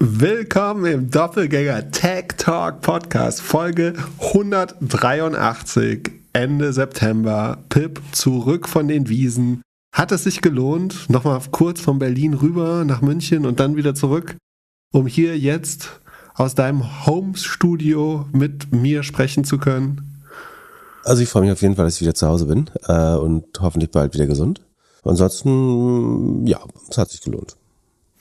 Willkommen im Doppelgänger Tech Talk Podcast, Folge 183, Ende September. Pip zurück von den Wiesen. Hat es sich gelohnt, nochmal kurz von Berlin rüber nach München und dann wieder zurück, um hier jetzt aus deinem Home-Studio mit mir sprechen zu können? Also ich freue mich auf jeden Fall, dass ich wieder zu Hause bin äh, und hoffentlich bald wieder gesund. Ansonsten, ja, es hat sich gelohnt.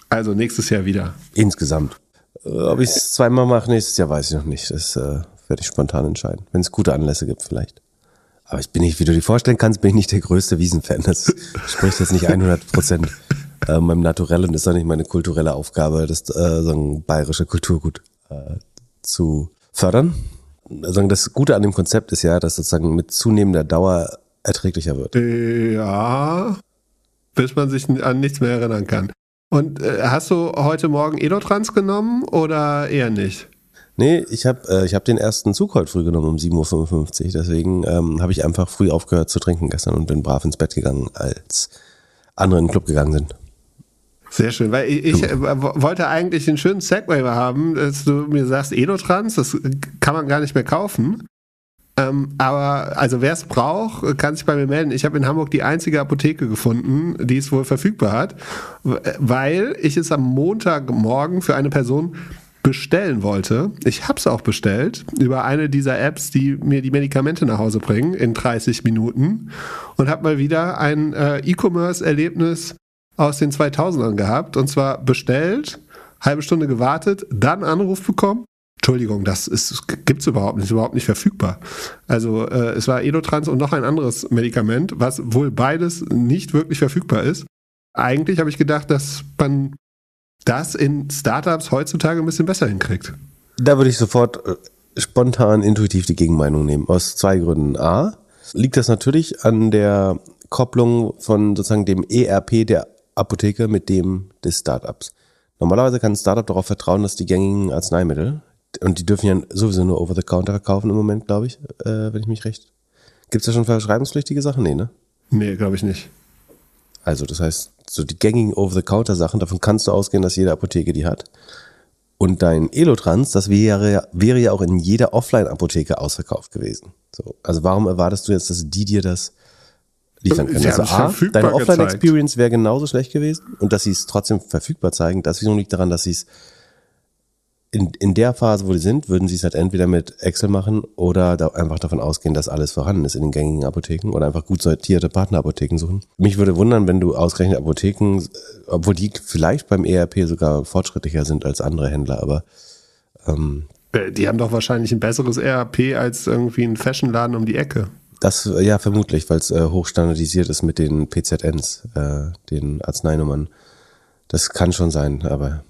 Also nächstes Jahr wieder. Insgesamt. Äh, ob ich es zweimal mache nächstes Jahr, weiß ich noch nicht. Das äh, werde ich spontan entscheiden. Wenn es gute Anlässe gibt, vielleicht. Aber ich bin nicht, wie du dir vorstellen kannst, bin ich nicht der größte Wiesenfan. Das spricht jetzt nicht 100 Prozent äh, meinem Naturellen. Das ist auch nicht meine kulturelle Aufgabe, das äh, so ein bayerische Kulturgut äh, zu fördern. Also das Gute an dem Konzept ist ja, dass sozusagen mit zunehmender Dauer erträglicher wird. Ja, bis man sich an nichts mehr erinnern kann. Und äh, hast du heute Morgen Edotrans genommen oder eher nicht? Nee, ich habe äh, ich hab den ersten Zug heute früh genommen um 7.55 Uhr. Deswegen ähm, habe ich einfach früh aufgehört zu trinken gestern und bin brav ins Bett gegangen, als andere in den Club gegangen sind. Sehr schön, weil ich, ich äh, wollte eigentlich einen schönen Segway haben, dass du mir sagst, Edotrans, das kann man gar nicht mehr kaufen. Ähm, aber also wer es braucht, kann sich bei mir melden. Ich habe in Hamburg die einzige Apotheke gefunden, die es wohl verfügbar hat, weil ich es am Montagmorgen für eine Person bestellen wollte. Ich habe es auch bestellt über eine dieser Apps, die mir die Medikamente nach Hause bringen in 30 Minuten und habe mal wieder ein äh, E-Commerce-Erlebnis aus den 2000ern gehabt und zwar bestellt, halbe Stunde gewartet, dann Anruf bekommen Entschuldigung, das gibt es überhaupt nicht, ist überhaupt nicht verfügbar. Also äh, es war Edotrans und noch ein anderes Medikament, was wohl beides nicht wirklich verfügbar ist. Eigentlich habe ich gedacht, dass man das in Startups heutzutage ein bisschen besser hinkriegt. Da würde ich sofort äh, spontan intuitiv die Gegenmeinung nehmen. Aus zwei Gründen. A, liegt das natürlich an der Kopplung von sozusagen dem ERP der Apotheke mit dem des Startups. Normalerweise kann ein Startup darauf vertrauen, dass die gängigen Arzneimittel, und die dürfen ja sowieso nur over the counter verkaufen im Moment, glaube ich, äh, wenn ich mich recht. Gibt es da schon verschreibungspflichtige Sachen? Nee, ne? Nee, glaube ich nicht. Also, das heißt, so die gängigen Over-the-Counter-Sachen, davon kannst du ausgehen, dass jede Apotheke die hat. Und dein Elotrans, das wäre, wäre ja auch in jeder Offline-Apotheke ausverkauft gewesen. So, also warum erwartest du jetzt, dass die dir das liefern können? Also A, deine Offline-Experience wäre genauso schlecht gewesen und dass sie es trotzdem verfügbar zeigen, das liegt daran, dass sie es in, in der Phase, wo die sind, würden sie es halt entweder mit Excel machen oder da einfach davon ausgehen, dass alles vorhanden ist in den gängigen Apotheken oder einfach gut sortierte Partnerapotheken suchen. Mich würde wundern, wenn du ausgerechnet Apotheken, obwohl die vielleicht beim ERP sogar fortschrittlicher sind als andere Händler, aber ähm, äh, die haben doch wahrscheinlich ein besseres ERP als irgendwie ein Fashionladen um die Ecke. Das ja vermutlich, weil es äh, hochstandardisiert ist mit den PZNs, äh, den Arznenummern. Das kann schon sein, aber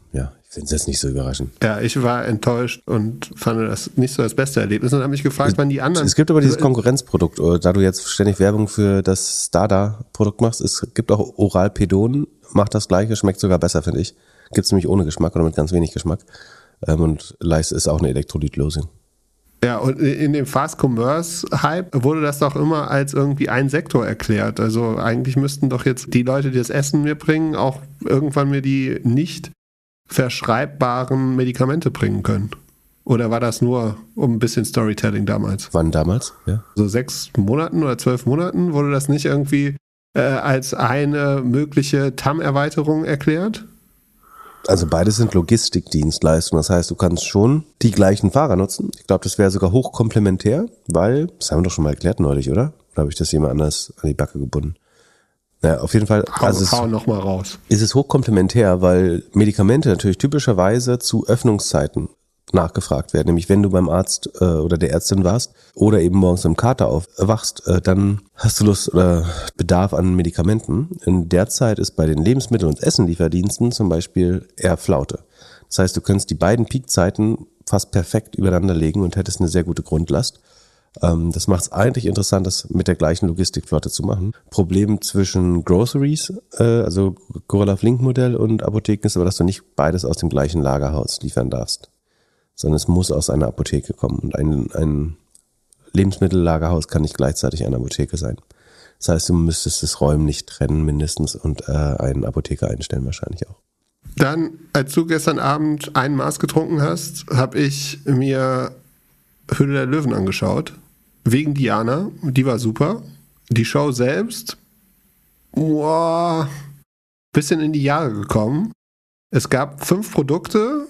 finde es jetzt nicht so überraschend. Ja, ich war enttäuscht und fand das nicht so das beste Erlebnis und habe mich gefragt, wann die anderen. Es gibt aber dieses Konkurrenzprodukt, da du jetzt ständig Werbung für das Stada-Produkt machst. Es gibt auch Oralpedon, macht das gleiche, schmeckt sogar besser, finde ich. Gibt es nämlich ohne Geschmack oder mit ganz wenig Geschmack. Ähm, und Leist ist auch eine Elektrolytlösung. Ja, und in dem Fast Commerce Hype wurde das doch immer als irgendwie ein Sektor erklärt. Also eigentlich müssten doch jetzt die Leute, die das Essen mir bringen, auch irgendwann mir die nicht verschreibbaren Medikamente bringen können. Oder war das nur um ein bisschen Storytelling damals? Wann damals? Ja. So sechs Monaten oder zwölf Monaten wurde das nicht irgendwie äh, als eine mögliche TAM-Erweiterung erklärt? Also beides sind Logistikdienstleistungen. Das heißt, du kannst schon die gleichen Fahrer nutzen. Ich glaube, das wäre sogar hochkomplementär, weil, das haben wir doch schon mal erklärt neulich, oder? Oder habe ich das jemand anders an die Backe gebunden? Ja, auf jeden Fall. Hau, also hau noch mal raus. Ist es hochkomplementär, weil Medikamente natürlich typischerweise zu Öffnungszeiten nachgefragt werden. Nämlich wenn du beim Arzt äh, oder der Ärztin warst oder eben morgens im Kater aufwachst, äh, dann hast du Lust oder Bedarf an Medikamenten. In der Zeit ist bei den Lebensmittel- und Essenlieferdiensten zum Beispiel eher Flaute. Das heißt, du könntest die beiden Peakzeiten fast perfekt übereinander legen und hättest eine sehr gute Grundlast. Ähm, das macht es eigentlich interessant, das mit der gleichen Logistikflotte zu machen. Problem zwischen Groceries, äh, also Gorilla Flink Modell und Apotheken ist aber, dass du nicht beides aus dem gleichen Lagerhaus liefern darfst, sondern es muss aus einer Apotheke kommen und ein, ein Lebensmittellagerhaus kann nicht gleichzeitig eine Apotheke sein. Das heißt, du müsstest das räumlich trennen mindestens und äh, einen Apotheker einstellen wahrscheinlich auch. Dann, als du gestern Abend ein Maß getrunken hast, habe ich mir Hülle der Löwen angeschaut. Wegen Diana. Die war super. Die Show selbst, boah, bisschen in die Jahre gekommen. Es gab fünf Produkte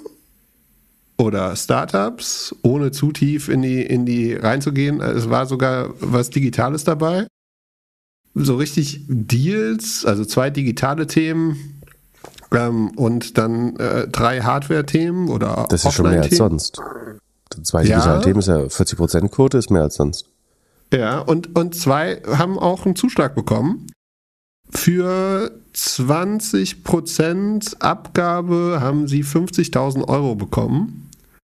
oder Startups, ohne zu tief in die, in die reinzugehen. Es war sogar was Digitales dabei. So richtig Deals, also zwei digitale Themen ähm, und dann äh, drei Hardware-Themen oder Das ist schon mehr als sonst. Zwei digitale ja. Themen ist ja 40% Quote, ist mehr als sonst. Ja, und, und zwei haben auch einen Zuschlag bekommen. Für 20% Abgabe haben sie 50.000 Euro bekommen.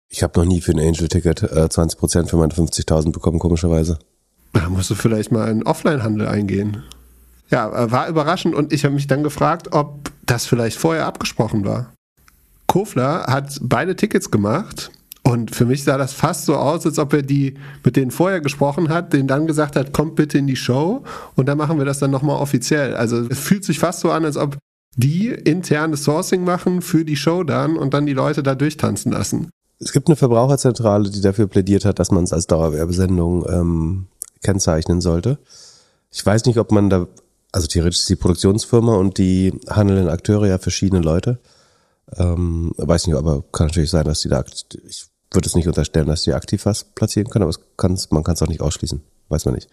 Ich habe noch nie für ein Angel-Ticket äh, 20% für meine 50.000 bekommen, komischerweise. Da musst du vielleicht mal in Offline-Handel eingehen. Ja, äh, war überraschend und ich habe mich dann gefragt, ob das vielleicht vorher abgesprochen war. Kofler hat beide Tickets gemacht und für mich sah das fast so aus, als ob er die mit denen vorher gesprochen hat, denen dann gesagt hat, kommt bitte in die Show und dann machen wir das dann nochmal offiziell. Also es fühlt sich fast so an, als ob die internes Sourcing machen für die Show dann und dann die Leute da durchtanzen lassen. Es gibt eine Verbraucherzentrale, die dafür plädiert hat, dass man es als Dauerwerbesendung ähm, kennzeichnen sollte. Ich weiß nicht, ob man da, also theoretisch ist die Produktionsfirma und die handelnden Akteure ja verschiedene Leute. Ähm, weiß nicht, aber kann natürlich sein, dass die da, ich würde es nicht unterstellen, dass die aktiv was platzieren können, aber kann's, man kann es auch nicht ausschließen. Weiß man nicht.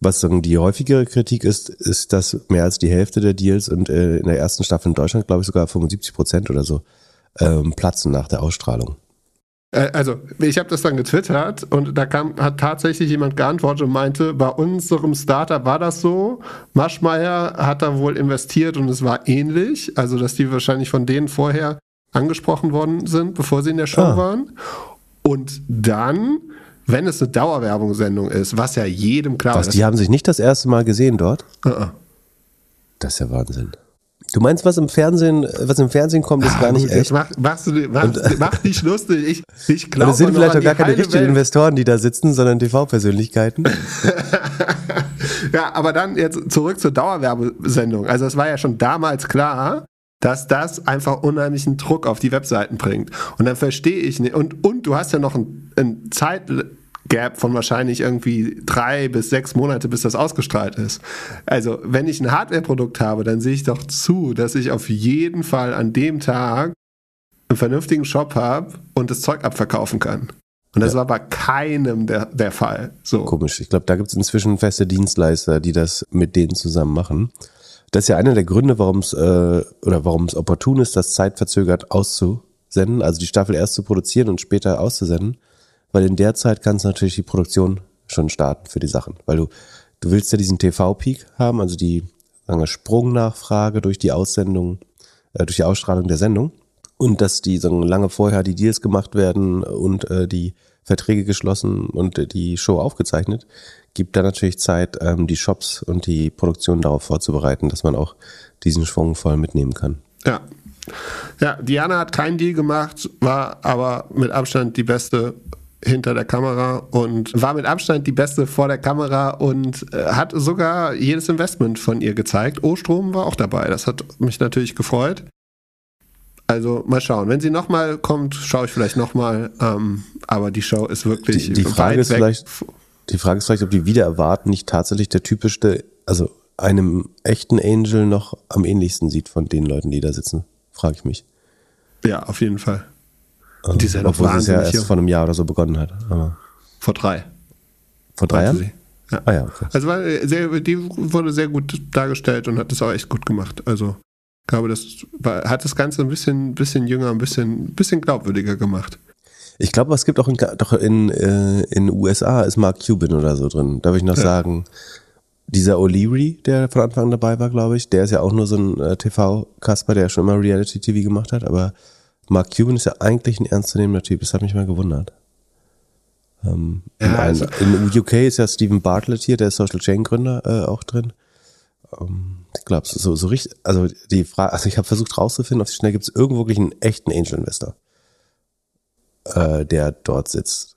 Was sagen die häufigere Kritik ist, ist, dass mehr als die Hälfte der Deals und äh, in der ersten Staffel in Deutschland, glaube ich, sogar 75 Prozent oder so, ähm, platzen nach der Ausstrahlung. Also, ich habe das dann getwittert und da kam, hat tatsächlich jemand geantwortet und meinte, bei unserem Startup war das so. Maschmeyer hat da wohl investiert und es war ähnlich. Also, dass die wahrscheinlich von denen vorher angesprochen worden sind, bevor sie in der Show ah. waren. Und dann, wenn es eine Dauerwerbungssendung ist, was ja jedem klar was, ist. Die haben sich nicht das erste Mal gesehen dort? Uh -uh. Das ist ja Wahnsinn. Du meinst, was im Fernsehen, was im Fernsehen kommt, ist gar nicht echt? Mach, machst du, mach, mach dich lustig. Ich, ich glaube, das sind vielleicht auch gar keine richtigen Welt. Investoren, die da sitzen, sondern TV-Persönlichkeiten. ja, aber dann jetzt zurück zur Dauerwerbesendung. Also es war ja schon damals klar, dass das einfach unheimlichen Druck auf die Webseiten bringt. Und dann verstehe ich nicht. Und, und du hast ja noch ein, ein Zeitgap von wahrscheinlich irgendwie drei bis sechs Monate, bis das ausgestrahlt ist. Also, wenn ich ein Hardware-Produkt habe, dann sehe ich doch zu, dass ich auf jeden Fall an dem Tag einen vernünftigen Shop habe und das Zeug abverkaufen kann. Und das ja. war bei keinem der, der Fall. So. Komisch. Ich glaube, da gibt es inzwischen feste Dienstleister, die das mit denen zusammen machen. Das ist ja einer der Gründe, warum es äh, oder warum es opportun ist, das zeitverzögert auszusenden, also die Staffel erst zu produzieren und später auszusenden, weil in der Zeit kannst du natürlich die Produktion schon starten für die Sachen, weil du du willst ja diesen TV-Peak haben, also die sagen wir, Sprungnachfrage durch die Aussendung, äh, durch die Ausstrahlung der Sendung. Und dass die sagen, lange vorher die Deals gemacht werden und äh, die Verträge geschlossen und äh, die Show aufgezeichnet, gibt da natürlich Zeit, ähm, die Shops und die Produktion darauf vorzubereiten, dass man auch diesen Schwung voll mitnehmen kann. Ja. Ja, Diana hat keinen Deal gemacht, war aber mit Abstand die beste hinter der Kamera und war mit Abstand die beste vor der Kamera und äh, hat sogar jedes Investment von ihr gezeigt. O-Strom war auch dabei. Das hat mich natürlich gefreut. Also mal schauen. Wenn sie nochmal kommt, schaue ich vielleicht nochmal. Ähm, aber die Show ist wirklich die, die Frage ist weg. vielleicht die Frage ist vielleicht, ob die wieder erwarten, nicht tatsächlich der typischste, also einem echten Angel noch am ähnlichsten sieht von den Leuten, die da sitzen, frage ich mich. Ja, auf jeden Fall. Und die ist ja noch Obwohl es ja erst hier. vor einem Jahr oder so begonnen hat. Aber vor drei. Vor drei Jahren? Ja. Ah ja, okay. Also war sehr, die wurde sehr gut dargestellt und hat das auch echt gut gemacht. Also ich glaube, das war, hat das Ganze ein bisschen, bisschen jünger, ein bisschen, bisschen glaubwürdiger gemacht. Ich glaube, es gibt auch in, doch in, äh, in USA ist Mark Cuban oder so drin. Darf ich noch ja. sagen, dieser O'Leary, der von Anfang an dabei war, glaube ich, der ist ja auch nur so ein äh, TV-Kasper, der schon immer Reality-TV gemacht hat, aber Mark Cuban ist ja eigentlich ein ernstzunehmender Typ. Das hat mich mal gewundert. Ähm, ja, in, also, in, UK ist ja Stephen Bartlett hier, der Social Chain Gründer, äh, auch drin. Ähm, ich glaube, so, so richtig, also die Frage, also ich habe versucht rauszufinden, auf die Schnell gibt es irgendwo wirklich einen echten Angel Investor äh, der dort sitzt.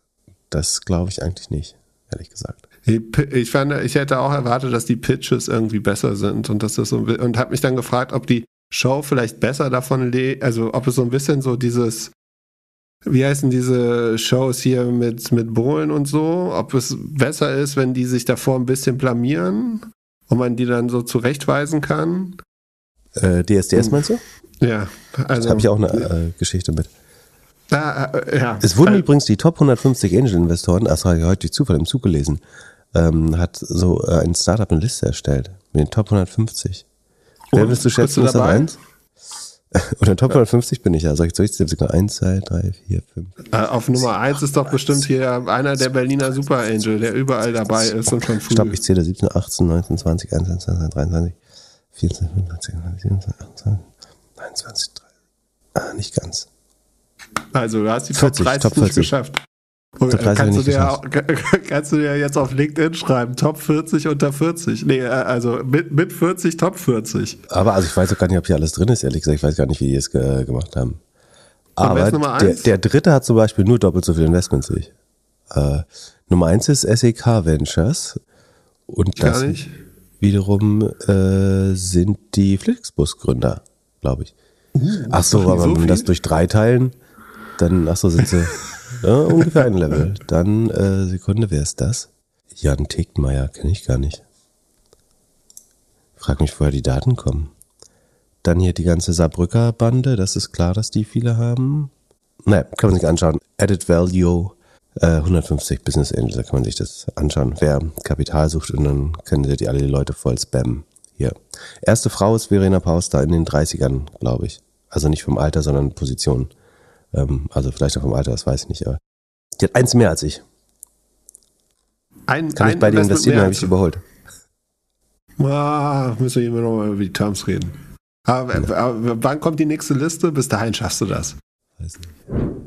Das glaube ich eigentlich nicht, ehrlich gesagt. Ich fand, ich hätte auch erwartet, dass die Pitches irgendwie besser sind und dass das so und habe mich dann gefragt, ob die Show vielleicht besser davon lebt, also ob es so ein bisschen so dieses, wie heißen diese Shows hier mit, mit Bohlen und so, ob es besser ist, wenn die sich davor ein bisschen blamieren und man die dann so zurechtweisen kann. Äh, DSDS meinst du? Ja, also. Da habe ich auch eine äh, Geschichte mit. Ah, äh, ja. Es wurden also, übrigens die Top 150 Angel-Investoren, das habe ich heute durch Zufall im Zug gelesen, ähm, hat so äh, ein Startup eine Liste erstellt mit den Top 150. Und, Wer willst du schätzen, ist Nummer 1? Oder Top 150 bin ich ja. Soll ich, soll ich sogar 1, 2, 3, 4, 5? Äh, auf Nummer 1 ist doch bestimmt hier einer der Berliner Super Angel, der überall dabei ist und schon früh. Stopp, ich zähle 17, 18, 19, 20, 21, 22, 23, 24, 25, 26, 27, 28, 29, 30. Ah, nicht ganz. Also du hast die 40, Top 30 Top 40. geschafft. Und, kannst, du dir, kannst du dir jetzt auf LinkedIn schreiben, Top 40 unter 40. Nee, äh, also mit, mit 40, Top 40. Aber also ich weiß auch gar nicht, ob hier alles drin ist, ehrlich gesagt. Ich weiß gar nicht, wie die es ge gemacht haben. Aber der, der, dritte hat zum Beispiel nur doppelt so viele Investments wie ich. Äh, Nummer eins ist SEK Ventures. Und das wiederum äh, sind die Flixbus-Gründer, glaube ich. Uh, ach so, aber so wenn wir das durch drei teilen, dann, ach so, sind sie ja, ungefähr ein Level. Dann, äh, Sekunde, wer ist das? Jan Tegtmeier, kenne ich gar nicht. Frag mich, woher die Daten kommen. Dann hier die ganze Saarbrücker Bande, das ist klar, dass die viele haben. Naja, kann man sich anschauen. Added Value, äh, 150 Business Angels, da kann man sich das anschauen. Wer Kapital sucht und dann können sie die alle die Leute voll spammen. Hier. Erste Frau ist Verena Pauster in den 30ern, glaube ich. Also nicht vom Alter, sondern Position. Ähm, also vielleicht auch vom Alter, das weiß ich nicht. Aber die hat eins mehr als ich. Ein, Kann ein ich bei dir investieren, habe ich überholt. Ah, müssen wir immer noch mal über die Terms reden. Aber, ja. aber wann kommt die nächste Liste? Bis dahin schaffst du das. Weiß nicht.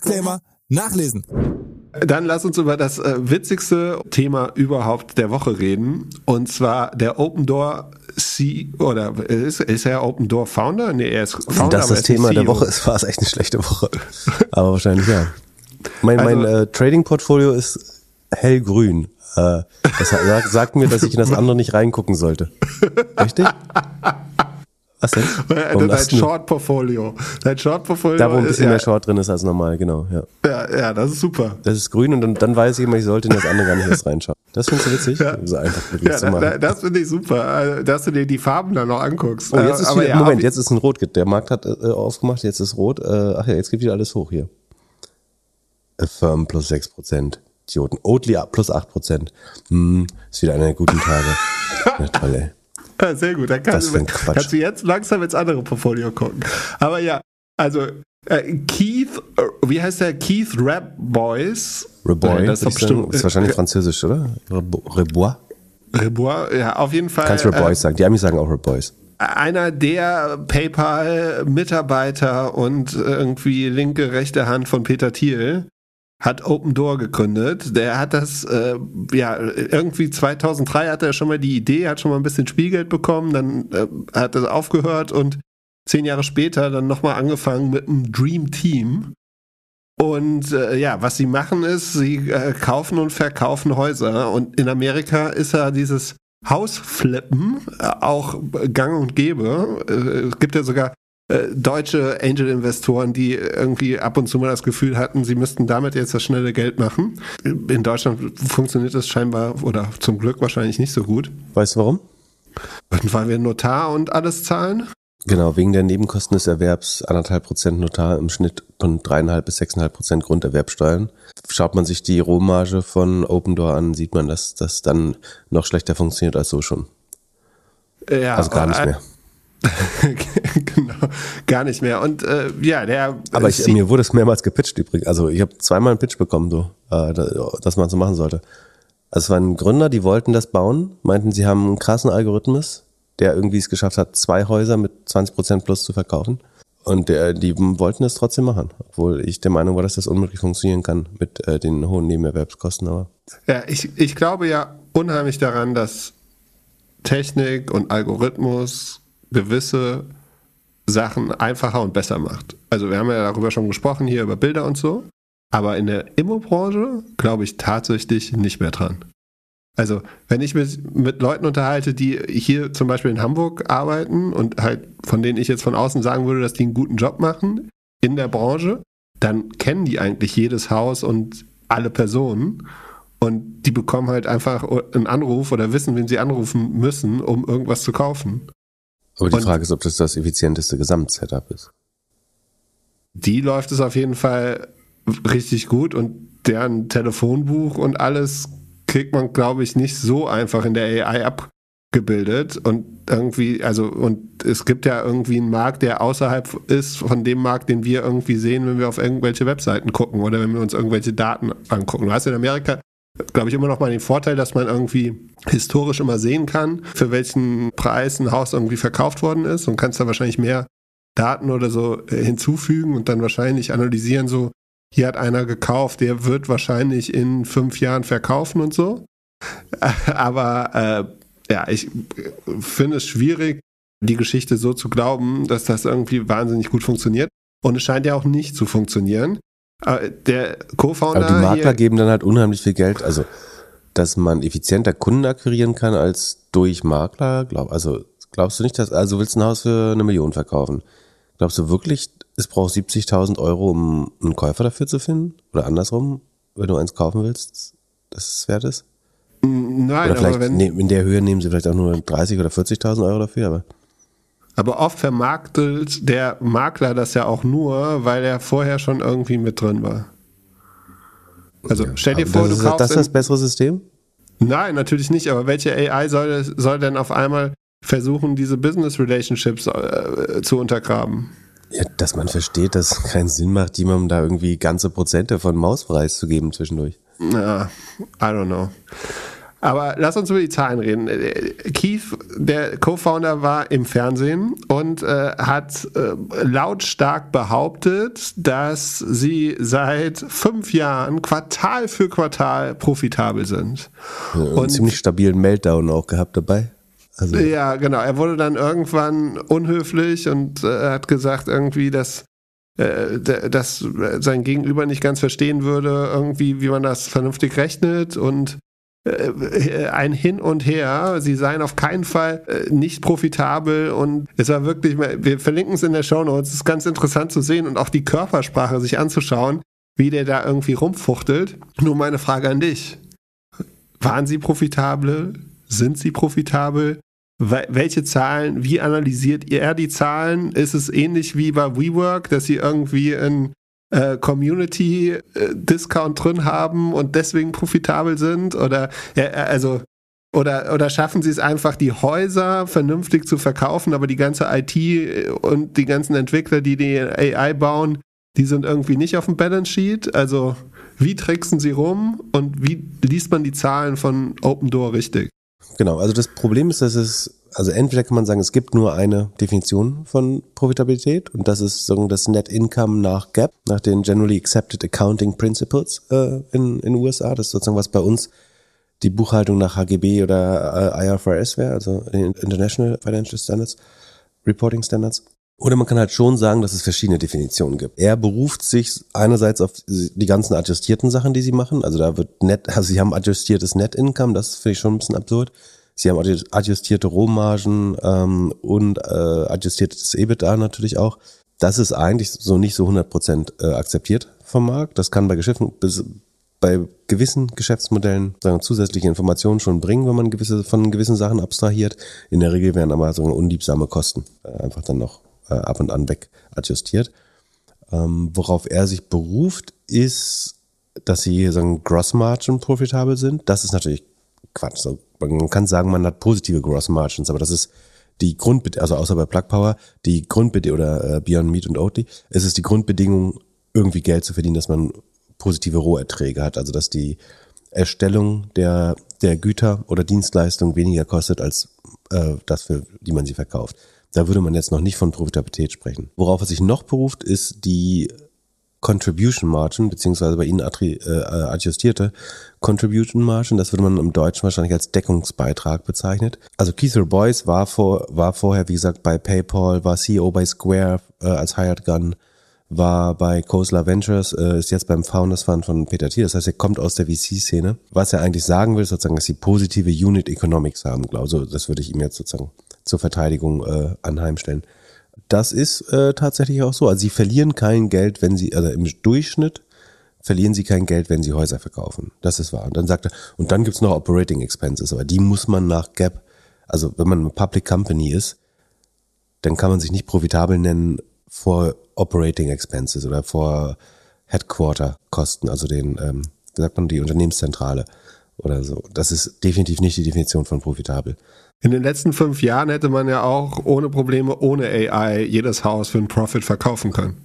Disclaimer nachlesen. Dann lass uns über das äh, witzigste Thema überhaupt der Woche reden. Und zwar der Open Door C oder ist, ist er Open Door Founder? Nee, er ist Founder. Dass das Thema der Woche ist, war es echt eine schlechte Woche. aber wahrscheinlich ja. Mein, also, mein äh, Trading-Portfolio ist hellgrün. Äh, das sagt, sagt mir, dass ich in das andere nicht reingucken sollte. Richtig? Was denn? Warum dein Short-Portfolio. Dein Short-Portfolio. Da, wo ein bisschen ist, mehr Short drin ist als normal, genau. Ja, ja, ja das ist super. Das ist grün und dann, dann weiß ich immer, ich sollte in das andere gar nicht erst reinschauen. Das findest du witzig? Ja. So einfach ja, zu machen. Das finde ich super, also, dass du dir die Farben dann noch anguckst. Oh, jetzt ist wieder, ja, Moment, jetzt ist ein Rot. Der Markt hat äh, aufgemacht, jetzt ist Rot. Äh, ach ja, jetzt geht wieder alles hoch hier. Affirm plus 6%. Idioten. Oatly plus 8%. Hm, ist wieder einer der guten Tage. Ja, toll, ey. Ja, sehr gut. Dann kannst, du, kannst du jetzt langsam ins andere Portfolio gucken. Aber ja, also äh, Keith, äh, wie heißt der? Keith Rap Boys. Reboy, das ist, bestimmt, ist wahrscheinlich französisch, oder? Rebois. Rebois, ja, auf jeden Fall. Kannst Rebois äh, sagen. Die Amis sagen auch Rebois. Einer der PayPal-Mitarbeiter und irgendwie linke, rechte Hand von Peter Thiel hat Open Door gegründet. Der hat das, äh, ja, irgendwie 2003 hatte er schon mal die Idee, hat schon mal ein bisschen Spielgeld bekommen, dann äh, hat er aufgehört und zehn Jahre später dann nochmal angefangen mit einem Dream Team. Und äh, ja, was sie machen ist, sie äh, kaufen und verkaufen Häuser. Und in Amerika ist ja dieses Hausflippen äh, auch gang und gäbe. Äh, es gibt ja sogar äh, deutsche Angel-Investoren, die irgendwie ab und zu mal das Gefühl hatten, sie müssten damit jetzt das schnelle Geld machen. In Deutschland funktioniert das scheinbar oder zum Glück wahrscheinlich nicht so gut. Weißt du warum? Weil wir Notar und alles zahlen? Genau, wegen der Nebenkosten des Erwerbs anderthalb Prozent Notar im Schnitt und dreieinhalb bis sechseinhalb Prozent Grunderwerbsteuern. Schaut man sich die Rohmarge von Open Door an, sieht man, dass das dann noch schlechter funktioniert als so schon. Ja, also gar nicht mehr. genau, gar nicht mehr. Und äh, ja, der. Aber ich, mir wurde es mehrmals gepitcht übrigens. Also ich habe zweimal einen Pitch bekommen, so, äh, dass man so machen sollte. Also es waren Gründer, die wollten das bauen, meinten, sie haben einen krassen Algorithmus, der irgendwie es geschafft hat, zwei Häuser mit 20% plus zu verkaufen. Und der, die wollten es trotzdem machen, obwohl ich der Meinung war, dass das unmöglich funktionieren kann mit äh, den hohen Nebenerwerbskosten. Aber Ja, ich, ich glaube ja unheimlich daran, dass Technik und Algorithmus gewisse Sachen einfacher und besser macht. Also wir haben ja darüber schon gesprochen, hier über Bilder und so. Aber in der Immobranche glaube ich tatsächlich nicht mehr dran. Also, wenn ich mich mit Leuten unterhalte, die hier zum Beispiel in Hamburg arbeiten und halt von denen ich jetzt von außen sagen würde, dass die einen guten Job machen in der Branche, dann kennen die eigentlich jedes Haus und alle Personen und die bekommen halt einfach einen Anruf oder wissen, wen sie anrufen müssen, um irgendwas zu kaufen. Aber die Und- Frage ist, ob das das effizienteste Gesamtsetup ist. Die läuft es auf jeden Fall richtig gut und deren Telefonbuch und alles kriegt man, glaube ich, nicht so einfach in der AI abgebildet und irgendwie, also und es gibt ja irgendwie einen Markt, der außerhalb ist von dem Markt, den wir irgendwie sehen, wenn wir auf irgendwelche Webseiten gucken oder wenn wir uns irgendwelche Daten angucken. Du hast in Amerika glaube ich, immer noch mal den Vorteil, dass man irgendwie historisch immer sehen kann, für welchen Preis ein Haus irgendwie verkauft worden ist und kannst da wahrscheinlich mehr Daten oder so äh, hinzufügen und dann wahrscheinlich analysieren, so, hier hat einer gekauft, der wird wahrscheinlich in fünf Jahren verkaufen und so. Aber äh, ja, ich äh, finde es schwierig, die Geschichte so zu glauben, dass das irgendwie wahnsinnig gut funktioniert. Und es scheint ja auch nicht zu funktionieren. Äh, Der Co-Founder. Aber die Makler geben dann halt unheimlich viel Geld. Also, dass man effizienter Kunden akquirieren kann als durch Makler, glaub, also glaubst du nicht, dass, also willst du ein Haus für eine Million verkaufen? Glaubst du wirklich, es braucht 70.000 Euro, um einen Käufer dafür zu finden? Oder andersrum, wenn du eins kaufen willst, dass es wert ist? Nein, Oder aber vielleicht wenn, ne, in der Höhe nehmen sie vielleicht auch nur 30 oder 40.000 Euro dafür, aber Aber oft vermarktet der Makler das ja auch nur, weil er vorher schon irgendwie mit drin war. Also stell dir aber vor, du ist, kaufst. das ist das bessere System? Nein, natürlich nicht, aber welche AI soll, soll denn auf einmal versuchen, diese Business Relationships äh, zu untergraben? Ja, dass man versteht, dass es keinen Sinn macht, jemandem da irgendwie ganze Prozente von Mauspreis zu geben zwischendurch. Ja, I don't know. Aber lass uns über die Zahlen reden. Äh, Keith, der Co-Founder, war im Fernsehen und äh, hat äh, lautstark behauptet, dass sie seit fünf Jahren Quartal für Quartal profitabel sind. Und Und- ziemlich stabilen Meltdown auch gehabt dabei. Also, Ja, genau. Er wurde dann irgendwann unhöflich und äh, hat gesagt irgendwie, dass äh, dass sein Gegenüber nicht ganz verstehen würde, irgendwie, wie man das vernünftig rechnet und ein Hin und Her. Sie seien auf keinen Fall äh, nicht profitabel und es war wirklich, wir verlinken es in der Show Notes, es ist ganz interessant zu sehen und auch die Körpersprache sich anzuschauen, wie der da irgendwie rumfuchtelt. Nur meine Frage an dich. Waren sie profitabel? Sind sie profitabel? Wel- Welche Zahlen, wie analysiert ihr die Zahlen? Ist es ähnlich wie bei WeWork, dass sie irgendwie ein äh, Community-Discount drin haben und deswegen profitabel sind? Oder ja, äh, also oder, oder schaffen sie es einfach, die Häuser vernünftig zu verkaufen, aber die ganze IT und die ganzen Entwickler, die die AI bauen, die sind irgendwie nicht auf dem Balance Sheet? Also wie tricksen sie rum und wie liest man die Zahlen von Open Door richtig? Genau, also das Problem ist, dass es, also entweder kann man sagen, es gibt nur eine Definition von Profitabilität und das ist sagen, das Net Income nach GAP, nach den Generally Accepted Accounting Principles äh, in den USA. Das ist sozusagen was bei uns die Buchhaltung nach HGB oder äh, IFRS wäre, also International Financial Standards, Reporting Standards. Oder man kann halt schon sagen, dass es verschiedene Definitionen gibt. Er beruft sich einerseits auf die ganzen adjustierten Sachen, die sie machen. Also da wird net, also sie haben adjustiertes Net Income, das finde ich schon ein bisschen absurd. Sie haben adju- adjustierte Rohmargen ähm, und äh, adjustiertes EBITDA natürlich auch. Das ist eigentlich so nicht so 100% äh, akzeptiert vom Markt. Das kann bei Geschäften, bei gewissen Geschäftsmodellen sagen, zusätzliche Informationen schon bringen, wenn man gewisse, von gewissen Sachen abstrahiert. In der Regel werden aber so unliebsame Kosten äh, einfach dann noch äh, ab und an weg adjustiert. Ähm, worauf er sich beruft, ist, dass sie sagen, Gross Margin profitabel sind. Das ist natürlich Quatsch. So, man kann sagen, man hat positive Gross Margins, aber das ist die Grundbedingung, also außer bei Plug Power, die Grundbedingung oder äh, Beyond Meat und Oatly, es ist die Grundbedingung, irgendwie Geld zu verdienen, dass man positive Roherträge hat, also dass die Erstellung der, der Güter oder Dienstleistungen weniger kostet als äh, das, für die man sie verkauft. Da würde man jetzt noch nicht von Profitabilität sprechen. Worauf er sich noch beruft, ist die Contribution Margin, beziehungsweise bei Ihnen äh, adjustierte Contribution Margin, das würde man im Deutschen wahrscheinlich als Deckungsbeitrag bezeichnet. Also Keith Boyce war, vor, war vorher, wie gesagt, bei PayPal, war CEO bei Square äh, als Hired Gun, war bei Khosla Ventures, äh, ist jetzt beim Founders Fund von Peter Thiel. Das heißt, er kommt aus der VC-Szene. Was er eigentlich sagen will, ist sozusagen, dass sie positive Unit Economics haben, glaube ich. Also, das würde ich ihm jetzt sozusagen zur Verteidigung äh, anheimstellen. Das ist äh, tatsächlich auch so. Also sie verlieren kein Geld, wenn sie, also im Durchschnitt verlieren sie kein Geld, wenn sie Häuser verkaufen. Das ist wahr. Und dann sagt er, und dann gibt's noch Operating Expenses, aber die muss man nach Gap, also wenn man eine Public Company ist, dann kann man sich nicht profitabel nennen vor Operating Expenses oder vor Headquarter Kosten, also den, ähm, wie sagt man, die Unternehmenszentrale oder so. Das ist definitiv nicht die Definition von profitabel. In den letzten fünf Jahren hätte man ja auch ohne Probleme, ohne AI jedes Haus für einen Profit verkaufen können.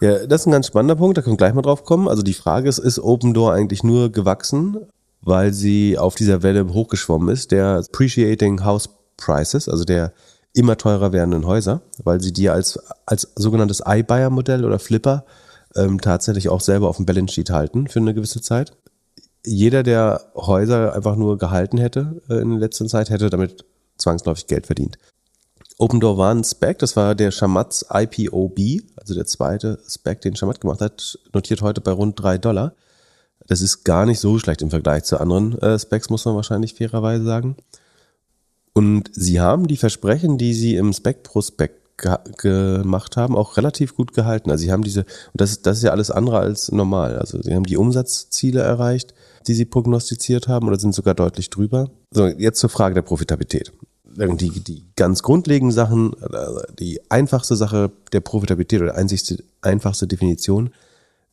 Ja, das ist ein ganz spannender Punkt, da können wir gleich mal drauf kommen. Also die Frage ist, ist Open Door eigentlich nur gewachsen, weil sie auf dieser Welle hochgeschwommen ist, der Appreciating House Prices, also der immer teurer werdenden Häuser, weil sie die als, als sogenanntes iBuyer-Modell oder Flipper ähm, tatsächlich auch selber auf dem Balance Sheet halten für eine gewisse Zeit jeder, der Häuser einfach nur gehalten hätte äh, in der letzten Zeit, hätte damit zwangsläufig Geld verdient. Open Door war ein Spec, das war der Shamatz IPOB, also der zweite Spec, den Shamat gemacht hat, notiert heute bei rund drei Dollar. Das ist gar nicht so schlecht im Vergleich zu anderen äh, Specs, muss man wahrscheinlich fairerweise sagen. Und sie haben die Versprechen, die sie im Spec-Prospekt gemacht haben, auch relativ gut gehalten. Also sie haben diese, und das, das ist ja alles andere als normal. Also sie haben die Umsatzziele erreicht, die sie prognostiziert haben oder sind sogar deutlich drüber. So, jetzt zur Frage der Profitabilität. Die, die ganz grundlegenden Sachen, die einfachste Sache der Profitabilität oder einzigste, einfachste Definition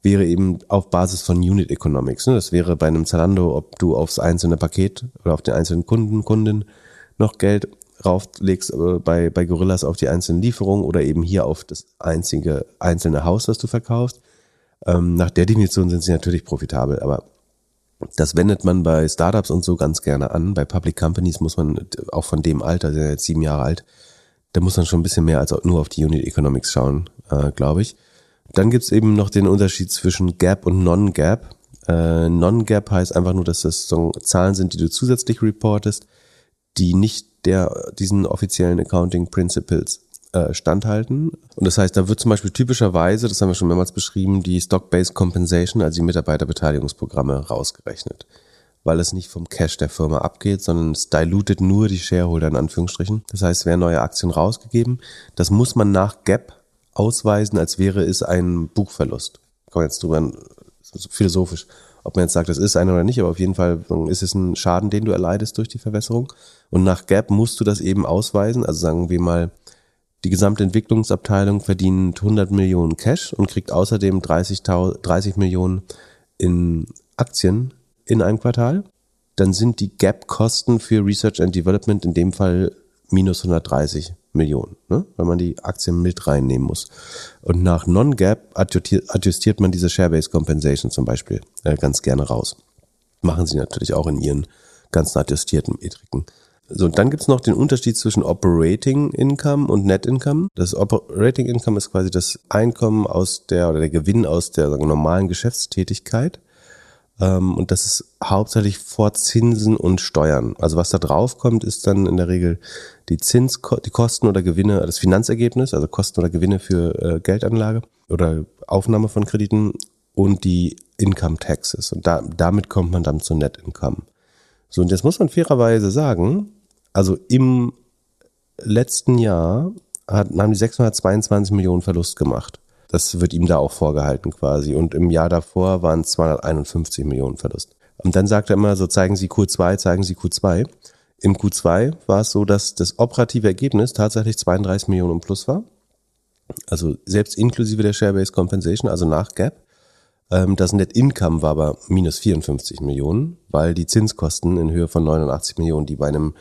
wäre eben auf Basis von Unit Economics. Ne? Das wäre bei einem Zalando, ob du aufs einzelne Paket oder auf den einzelnen Kunden, Kundin noch Geld rauflegst äh, bei, bei Gorillas auf die einzelnen Lieferungen oder eben hier auf das einzige einzelne Haus, das du verkaufst. Ähm, nach der Definition sind sie natürlich profitabel, aber das wendet man bei Startups und so ganz gerne an. Bei Public Companies muss man auch von dem Alter, der jetzt sieben Jahre alt, da muss man schon ein bisschen mehr als nur auf die Unit Economics schauen, äh, glaube ich. Dann gibt's eben noch den Unterschied zwischen Gap und Non-Gap. Äh, Non-Gap heißt einfach nur, dass das so Zahlen sind, die du zusätzlich reportest, die nicht der diesen offiziellen Accounting Principles äh, standhalten. Und das heißt, da wird zum Beispiel typischerweise, das haben wir schon mehrmals beschrieben, die Stock-Based Compensation, also die Mitarbeiterbeteiligungsprogramme, rausgerechnet. Weil es nicht vom Cash der Firma abgeht, sondern es dilutet nur die Shareholder in Anführungsstrichen. Das heißt, werden neue Aktien rausgegeben. Das muss man nach Gap ausweisen, als wäre es ein Buchverlust. Kommen jetzt drüber, philosophisch, ob man jetzt sagt, das ist einer oder nicht, aber auf jeden Fall ist es ein Schaden, den du erleidest durch die Verwässerung. Und nach Gap musst du das eben ausweisen. Also sagen wir mal, die gesamte Entwicklungsabteilung verdient 100 Millionen Cash und kriegt außerdem 30, 30 Millionen in Aktien in einem Quartal. Dann sind die Gap-Kosten für Research and Development in dem Fall minus 130 Millionen, ne? weil man die Aktien mit reinnehmen muss. Und nach Non-Gap adjustiert man diese Share-Based Compensation zum Beispiel äh, ganz gerne raus. Machen sie natürlich auch in ihren ganzen adjustierten Metriken. So, und dann gibt's noch den Unterschied zwischen Operating Income und Net Income. Das Operating Income ist quasi das Einkommen aus der oder der Gewinn aus der sagen, normalen Geschäftstätigkeit. Ähm, und das ist hauptsächlich vor Zinsen und Steuern. Also was da drauf kommt, ist dann in der Regel die Zins, die Kosten oder Gewinne, das Finanzergebnis, also Kosten oder Gewinne für äh, Geldanlage oder Aufnahme von Krediten und die Income Taxes. Und da, damit kommt man dann zu Net Income. So, und jetzt muss man fairerweise sagen, also im letzten Jahr hat, haben die 622 Millionen Verlust gemacht. Das wird ihm da auch vorgehalten quasi. Und im Jahr davor waren es 251 Millionen Verlust. Und dann sagt er immer so, zeigen Sie Q2, zeigen Sie Q2. Im Q2 war es so, dass das operative Ergebnis tatsächlich 32 Millionen im Plus war. Also selbst inklusive der Share-Based Compensation, also nach Gap. Ähm, das Net Income war aber minus 54 Millionen, weil die Zinskosten in Höhe von 89 Millionen, die bei einem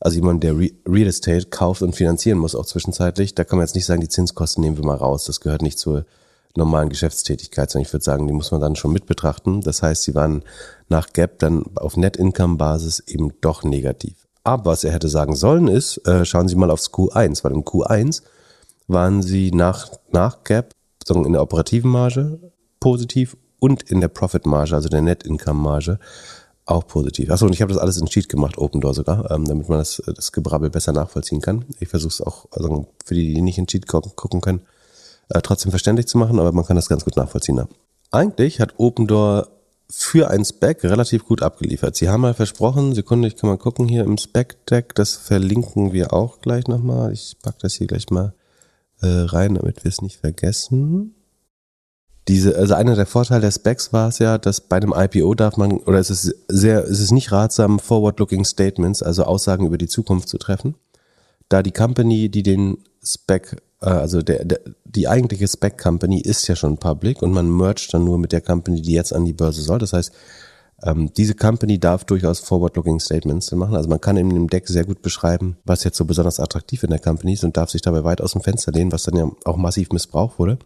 also jemand, der Real Estate kauft und finanzieren muss, auch zwischenzeitlich, da kann man jetzt nicht sagen, die Zinskosten nehmen wir mal raus. Das gehört nicht zur normalen Geschäftstätigkeit, sondern ich würde sagen, die muss man dann schon mit betrachten. Das heißt, sie waren nach Gap dann auf Net-Income-Basis eben doch negativ. Aber was er hätte sagen sollen ist, äh, schauen Sie mal aufs Q1, weil im Q1 waren sie nach, nach Gap sagen, in der operativen Marge positiv und in der Profit-Marge, also der Net-Income-Marge, auch positiv. Achso, und ich habe das alles in Sheet gemacht, Open Door sogar, ähm, damit man das, das Gebrabbel besser nachvollziehen kann. Ich versuche es auch, also für die, die nicht in Sheet gucken können, äh, trotzdem verständlich zu machen, aber man kann das ganz gut nachvollziehen. Ja. Eigentlich hat Open Door für ein Spec relativ gut abgeliefert. Sie haben mal versprochen, Sekunde, ich kann mal gucken hier im Spec-Deck, das verlinken wir auch gleich nochmal. Ich pack das hier gleich mal äh, rein, damit wir es nicht vergessen diese, also einer der Vorteile der Specs war es ja, dass bei einem IPO darf man, oder es ist sehr, es ist nicht ratsam, forward-looking Statements, also Aussagen über die Zukunft zu treffen, da die Company, die den Spec, äh, also der, der, die eigentliche Spec Company ist ja schon public und man mergt dann nur mit der Company, die jetzt an die Börse soll. Das heißt, ähm, diese Company darf durchaus forward-looking Statements machen. Also man kann in dem Deck sehr gut beschreiben, was jetzt so besonders attraktiv in der Company ist und darf sich dabei weit aus dem Fenster lehnen, was dann ja auch massiv missbraucht wurde.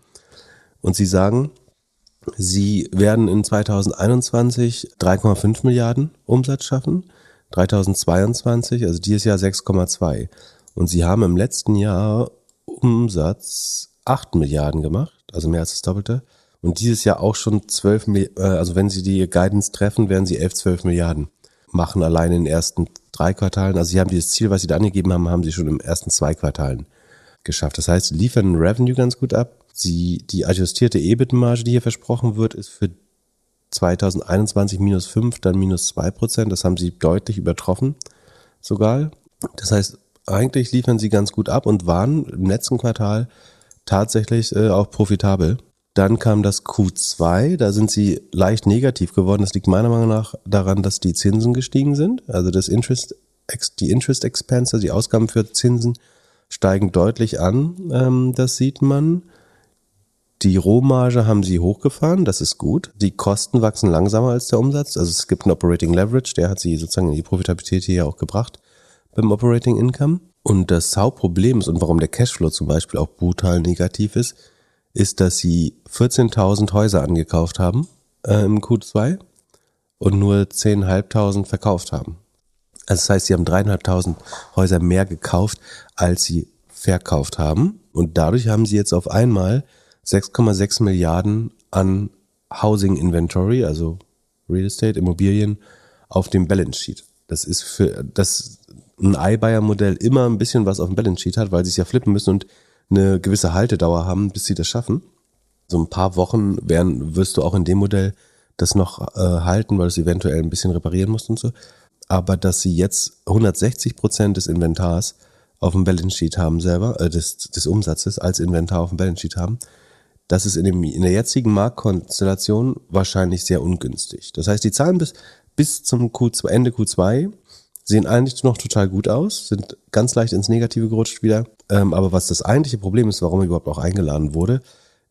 Und sie sagen, sie werden in 2021 3,5 Milliarden Umsatz schaffen, 2022, also dieses Jahr 6,2. Und sie haben im letzten Jahr Umsatz 8 Milliarden gemacht, also mehr als das Doppelte. Und dieses Jahr auch schon 12, äh, also wenn sie die Guidance treffen, werden sie 11, 12 Milliarden machen, allein in den ersten drei Quartalen. Also sie haben dieses Ziel, was sie da angegeben haben, haben sie schon im ersten zwei Quartalen geschafft. Das heißt, sie liefern Revenue ganz gut ab, Sie, die adjustierte EBIT-Marge, die hier versprochen wird, ist für 2021 minus 5, dann minus 2 Prozent. Das haben sie deutlich übertroffen sogar. Das heißt, eigentlich liefern sie ganz gut ab und waren im letzten Quartal tatsächlich äh, auch profitabel. Dann kam das Q2, da sind sie leicht negativ geworden. Das liegt meiner Meinung nach daran, dass die Zinsen gestiegen sind. Also das Interest, die Interest Expense, also die Ausgaben für Zinsen steigen deutlich an. Ähm, das sieht man. Die Rohmarge haben sie hochgefahren, das ist gut. Die Kosten wachsen langsamer als der Umsatz. Also es gibt einen Operating Leverage, der hat sie sozusagen in die Profitabilität hier auch gebracht beim Operating Income. Und das Hauptproblem ist und warum der Cashflow zum Beispiel auch brutal negativ ist, ist, dass sie 14.000 Häuser angekauft haben äh, im Q2 und nur 10.500 verkauft haben. Also das heißt, sie haben 3.500 Häuser mehr gekauft, als sie verkauft haben. Und dadurch haben sie jetzt auf einmal 6,6 Milliarden an Housing Inventory, also Real Estate, Immobilien, auf dem Balance Sheet. Das ist für das ein iBuyer-Modell immer ein bisschen was auf dem Balance Sheet hat, weil sie es ja flippen müssen und eine gewisse Haltedauer haben, bis sie das schaffen. So ein paar Wochen werden, wirst du auch in dem Modell das noch äh, halten, weil du es eventuell ein bisschen reparieren musst und so. Aber dass sie jetzt 160 Prozent des Inventars auf dem Balance Sheet haben selber, äh, des, des Umsatzes als Inventar auf dem Balance Sheet haben, das ist in, dem, in der jetzigen Marktkonstellation wahrscheinlich sehr ungünstig. Das heißt, die Zahlen bis, bis zum Q2, Ende Q2 sehen eigentlich noch total gut aus, sind ganz leicht ins Negative gerutscht wieder. Ähm, aber was das eigentliche Problem ist, warum er überhaupt auch eingeladen wurde,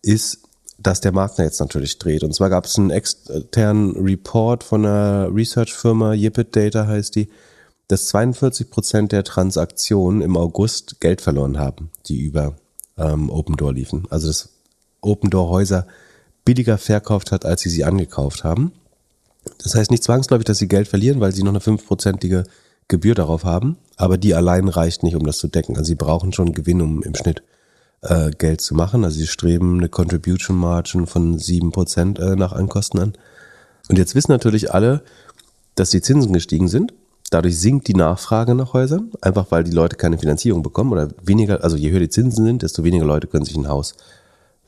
ist, dass der Markt jetzt natürlich dreht. Und zwar gab es einen externen Report von einer Research-Firma, Yipit Data heißt die, dass 42 Prozent der Transaktionen im August Geld verloren haben, die über ähm, Open Door liefen. Also das Open Door Häuser billiger verkauft hat, als sie sie angekauft haben. Das heißt nicht zwangsläufig, dass sie Geld verlieren, weil sie noch eine fünfprozentige Gebühr darauf haben, aber die allein reicht nicht, um das zu decken. Also sie brauchen schon Gewinn, um im Schnitt äh, Geld zu machen. Also sie streben eine Contribution Margin von sieben Prozent äh, nach Ankosten an. Und jetzt wissen natürlich alle, dass die Zinsen gestiegen sind. Dadurch sinkt die Nachfrage nach Häusern, einfach weil die Leute keine Finanzierung bekommen oder weniger, also je höher die Zinsen sind, desto weniger Leute können sich ein Haus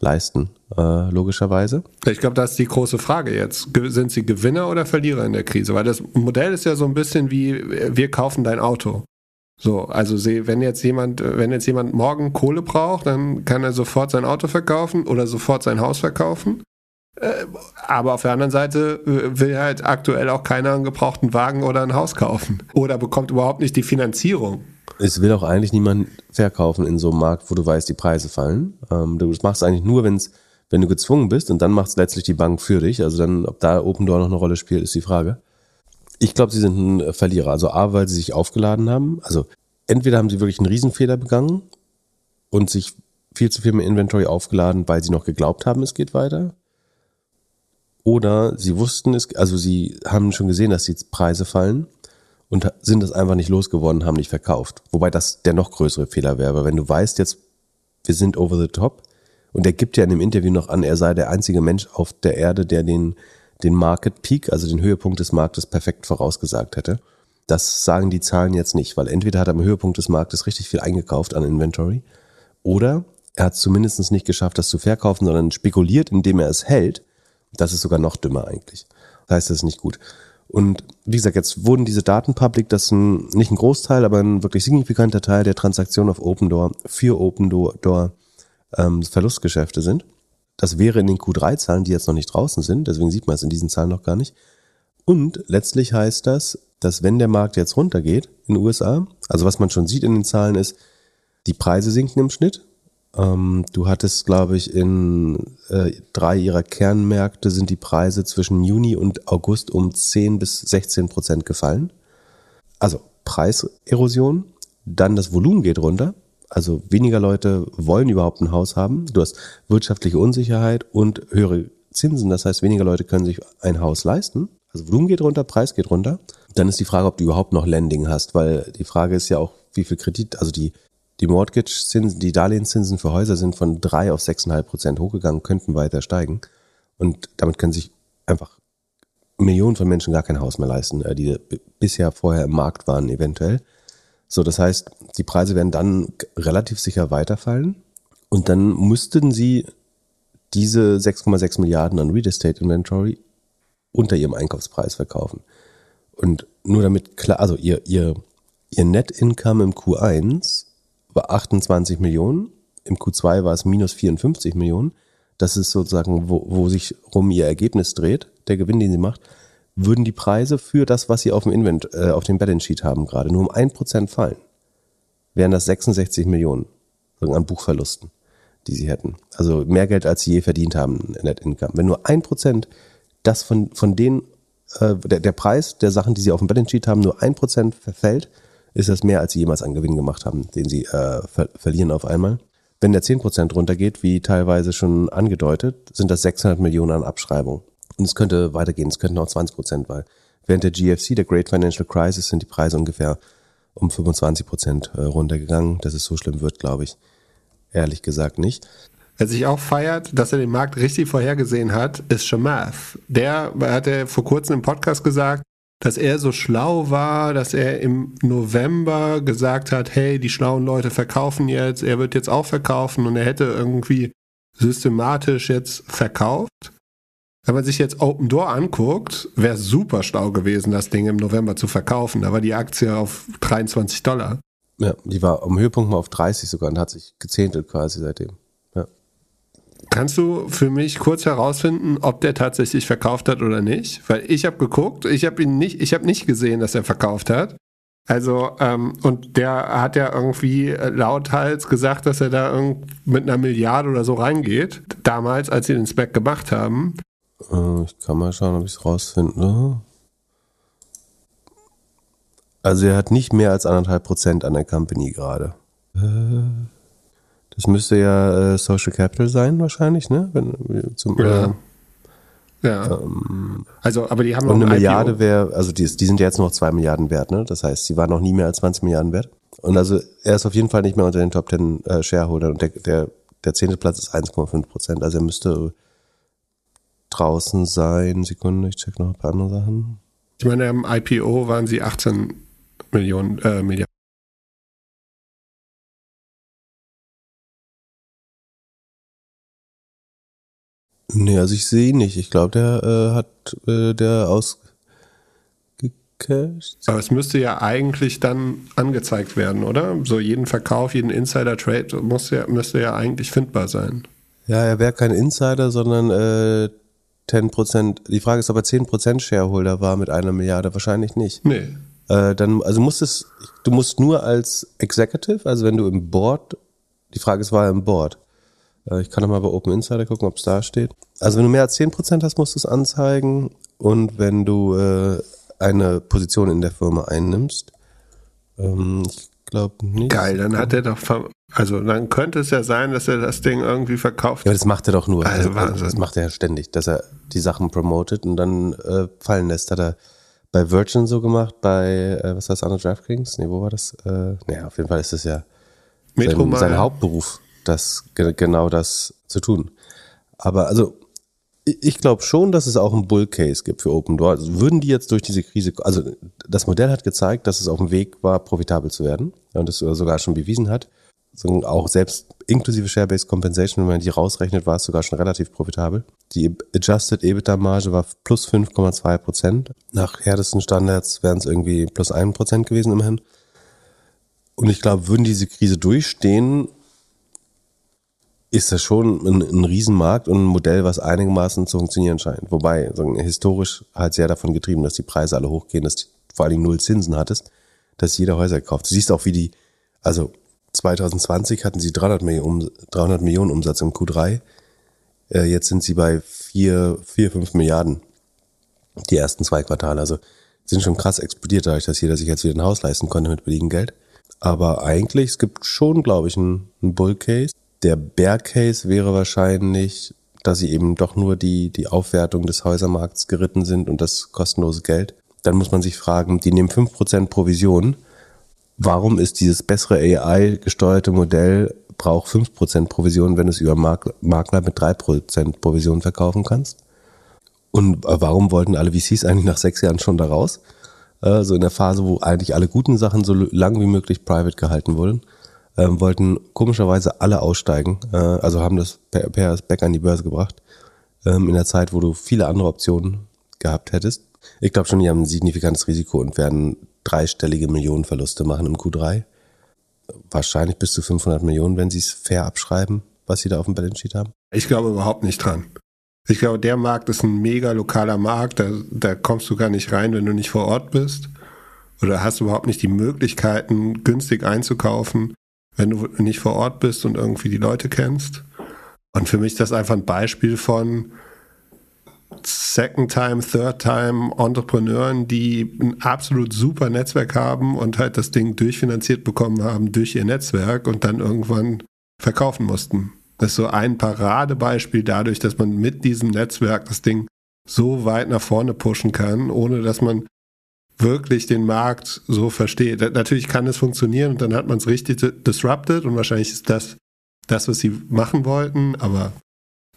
leisten, äh, logischerweise. Ich glaube, das ist die große Frage jetzt. Sind sie Gewinner oder Verlierer in der Krise? Weil das Modell ist ja so ein bisschen wie, wir kaufen dein Auto. So, also wenn jetzt jemand, wenn jetzt jemand morgen Kohle braucht, dann kann er sofort sein Auto verkaufen oder sofort sein Haus verkaufen. Äh, aber auf der anderen Seite äh, will halt aktuell auch keiner einen gebrauchten Wagen oder ein Haus kaufen. Oder bekommt überhaupt nicht die Finanzierung. Es will auch eigentlich niemand verkaufen in so einem Markt, wo du weißt, die Preise fallen. Ähm, du machst eigentlich nur, wenn's, wenn du gezwungen bist und dann macht es letztlich die Bank für dich. Also dann, ob da Open Door noch eine Rolle spielt, ist die Frage. Ich glaube, sie sind ein Verlierer. Also A, weil sie sich aufgeladen haben. Also entweder haben sie wirklich einen Riesenfehler begangen und sich viel zu viel mit Inventory aufgeladen, weil sie noch geglaubt haben, es geht weiter. Oder sie wussten es, also sie haben schon gesehen, dass die Preise fallen und sind das einfach nicht losgeworden, haben nicht verkauft. Wobei das der noch größere Fehler wäre, weil wenn du weißt jetzt, wir sind over the top und er gibt ja in dem Interview noch an, er sei der einzige Mensch auf der Erde, der den, den Market Peak, also den Höhepunkt des Marktes perfekt vorausgesagt hätte. Das sagen die Zahlen jetzt nicht, weil entweder hat er am Höhepunkt des Marktes richtig viel eingekauft an Inventory oder er hat es zumindest nicht geschafft, das zu verkaufen, sondern spekuliert, indem er es hält. Das ist sogar noch dümmer eigentlich. Das heißt, das ist nicht gut. Und wie gesagt, jetzt wurden diese Daten public, das ein, nicht ein Großteil, aber ein wirklich signifikanter Teil der Transaktionen auf Open Door für Open Door ähm, Verlustgeschäfte sind. Das wäre in den Q3-Zahlen, die jetzt noch nicht draußen sind, deswegen sieht man es in diesen Zahlen noch gar nicht. Und letztlich heißt das, dass wenn der Markt jetzt runtergeht in den USA, also was man schon sieht in den Zahlen ist, die Preise sinken im Schnitt. Ähm, du hattest, glaube ich, in äh, drei ihrer Kernmärkte sind die Preise zwischen Juni und August um 10 bis 16 Prozent gefallen. Also Preiserosion, dann das Volumen geht runter. Also weniger Leute wollen überhaupt ein Haus haben. Du hast wirtschaftliche Unsicherheit und höhere Zinsen. Das heißt, weniger Leute können sich ein Haus leisten. Also Volumen geht runter, Preis geht runter. Dann ist die Frage, ob du überhaupt noch Lending hast, weil die Frage ist ja auch, wie viel Kredit, also die, die Mortgage-Zinsen, die Darlehenszinsen für Häuser sind von drei auf sechseinhalb Prozent hochgegangen, könnten weiter steigen. Und damit können sich einfach Millionen von Menschen gar kein Haus mehr leisten, äh, die bisher vorher im Markt waren, eventuell. So, das heißt, die Preise werden dann relativ sicher weiterfallen. Und dann müssten sie diese 6,6 Milliarden an Real Estate Inventory unter ihrem Einkaufspreis verkaufen. Und nur damit klar, also ihr, ihr, ihr Net Income im Q1 war 28 Millionen, im Q2 war es minus 54 Millionen. Das ist sozusagen, wo, wo sich rum ihr Ergebnis dreht, der Gewinn, den sie macht. Würden die Preise für das, was sie auf dem Invent, äh, auf dem Balance Sheet haben, gerade nur um ein Prozent fallen, wären das 66 Millionen an Buchverlusten, die sie hätten. Also mehr Geld, als sie je verdient haben, Net Income. Wenn nur ein Prozent das von, von den äh, der, der Preis der Sachen, die sie auf dem Balance Sheet haben, nur ein Prozent verfällt, ist das mehr, als sie jemals an Gewinn gemacht haben, den sie äh, ver verlieren auf einmal. Wenn der 10% runtergeht, wie teilweise schon angedeutet, sind das 600 Millionen an Abschreibung. Und es könnte weitergehen, es könnten auch 20%, weil während der GFC, der Great Financial Crisis, sind die Preise ungefähr um 25% äh, runtergegangen. Dass es so schlimm wird, glaube ich, ehrlich gesagt nicht. Wer sich auch feiert, dass er den Markt richtig vorhergesehen hat, ist Shamath. Der hatte vor kurzem im Podcast gesagt, dass er so schlau war, dass er im November gesagt hat, hey, die schlauen Leute verkaufen jetzt, er wird jetzt auch verkaufen und er hätte irgendwie systematisch jetzt verkauft. Wenn man sich jetzt Open Door anguckt, wäre super schlau gewesen, das Ding im November zu verkaufen. Da war die Aktie auf 23 Dollar. Ja, die war am Höhepunkt mal auf 30 sogar und hat sich gezähntelt quasi seitdem. Kannst du für mich kurz herausfinden, ob der tatsächlich verkauft hat oder nicht? Weil ich habe geguckt, ich habe ihn nicht, ich habe nicht gesehen, dass er verkauft hat. Also, ähm, und der hat ja irgendwie lauthals gesagt, dass er da mit einer Milliarde oder so reingeht. Damals, als sie den Spec gemacht haben. Äh, ich kann mal schauen, ob ich es rausfinde. Also er hat nicht mehr als anderthalb Prozent an der Company gerade. Äh. Das müsste ja äh, Social Capital sein, wahrscheinlich, ne? Wenn, zum, ja. Äh, ja. Ähm, also, aber die haben noch eine Milliarde wäre, also die, die sind ja jetzt noch zwei Milliarden wert, ne? Das heißt, sie waren noch nie mehr als 20 Milliarden wert. Und also er ist auf jeden Fall nicht mehr unter den Top 10 äh, Shareholdern und der, der, der zehnte Platz ist 1,5 Prozent. Also er müsste draußen sein. Sekunde, ich check noch ein paar andere Sachen. Ich meine, im IPO waren sie 18 Millionen, äh, Milliarden. Nee, also ich sehe ihn nicht. Ich glaube, der äh, hat äh, der ausgecasht. Aber es müsste ja eigentlich dann angezeigt werden, oder? So jeden Verkauf, jeden Insider-Trade muss ja, müsste ja eigentlich findbar sein. Ja, er wäre kein Insider, sondern äh, 10%. Die Frage ist, ob er 10% Shareholder war mit einer Milliarde. Wahrscheinlich nicht. Nee. Äh, dann, also musst es, du musst nur als Executive, also wenn du im Board, die Frage ist, war er im Board? Äh, ich kann noch mal bei Open Insider gucken, ob es da steht. Also wenn du mehr als 10% hast, musst du es anzeigen. Und wenn du äh, eine Position in der Firma einnimmst, ähm, ich glaube nicht. Geil, dann hat er doch, also dann könnte es ja sein, dass er das Ding irgendwie verkauft. Ja, das macht er doch nur. Also Also, Wahnsinn. das macht er ja ständig, dass er die Sachen promotet und dann äh, fallen lässt. Hat er bei Virgin so gemacht, bei, äh, was heißt andere DraftKings? Nee, wo war das? Äh, naja, auf jeden Fall ist es ja sein, sein Hauptberuf, das ge genau das zu tun. Aber also ich- glaube schon, dass es auch einen Bull Case gibt für Open Door. Also würden die jetzt durch diese Krise, also das Modell hat gezeigt, dass es auf dem Weg war, profitabel zu werden und es sogar schon bewiesen hat. So, auch selbst inklusive Share-Based Compensation, wenn man die rausrechnet, war es sogar schon relativ profitabel. Die Adjusted EBITDA-Marge war plus 5,2 Prozent. Nach härtesten Standards wären es irgendwie plus 1 Prozent gewesen immerhin. Und ich glaube, würden diese Krise durchstehen, ist das schon ein, ein Riesenmarkt und ein Modell, was einigermaßen zu funktionieren scheint. Wobei, so historisch halt sehr davon getrieben, dass die Preise alle hochgehen, dass du vor Dingen null Zinsen hattest, dass jeder Häuser kauft. Du siehst auch, wie die, also 2020 hatten sie 300 Millionen, 300 Millionen Umsatz im Q3. Äh, jetzt sind sie bei 4, 4, 5 Milliarden. Die ersten zwei Quartale. Also sind schon krass explodiert, dadurch, dass jeder sich jetzt wieder ein Haus leisten konnte mit billigem Geld. Aber eigentlich, es gibt schon, glaube ich, einen, einen Bull Case. Der Bear Case wäre wahrscheinlich, dass sie eben doch nur die, die Aufwertung des Häusermarkts geritten sind und das kostenlose Geld. Dann muss man sich fragen, die nehmen 5% Provision. Warum ist dieses bessere AI-gesteuerte Modell, braucht 5% Provision, wenn du es über Makler mit 3% Provision verkaufen kannst? Und äh, warum wollten alle VCs eigentlich nach sechs Jahren schon da raus? Äh, so in der Phase, wo eigentlich alle guten Sachen so lang wie möglich private gehalten wurden, ähm, wollten komischerweise alle aussteigen. Äh, also haben das per, per Back an die Börse gebracht. Ähm, in der Zeit, wo du viele andere Optionen gehabt hättest. Ich glaube schon, die haben ein signifikantes Risiko und werden dreistellige Millionenverluste machen im Q3. Wahrscheinlich bis zu 500 Millionen, wenn sie es fair abschreiben, was sie da auf dem Balance Sheet haben. Ich glaube überhaupt nicht dran. Ich glaube, der Markt ist ein mega lokaler Markt. Da, da kommst du gar nicht rein, wenn du nicht vor Ort bist. Oder hast überhaupt nicht die Möglichkeiten, günstig einzukaufen, wenn du nicht vor Ort bist und irgendwie die Leute kennst. Und für mich ist das einfach ein Beispiel von Second-Time, Third-Time Entrepreneuren, die ein absolut super Netzwerk haben und halt das Ding durchfinanziert bekommen haben durch ihr Netzwerk und dann irgendwann verkaufen mussten. Das ist so ein Paradebeispiel dadurch, dass man mit diesem Netzwerk das Ding so weit nach vorne pushen kann, ohne dass man wirklich den Markt so versteht. Natürlich kann es funktionieren und dann hat man es richtig disrupted und wahrscheinlich ist das das, was sie machen wollten, aber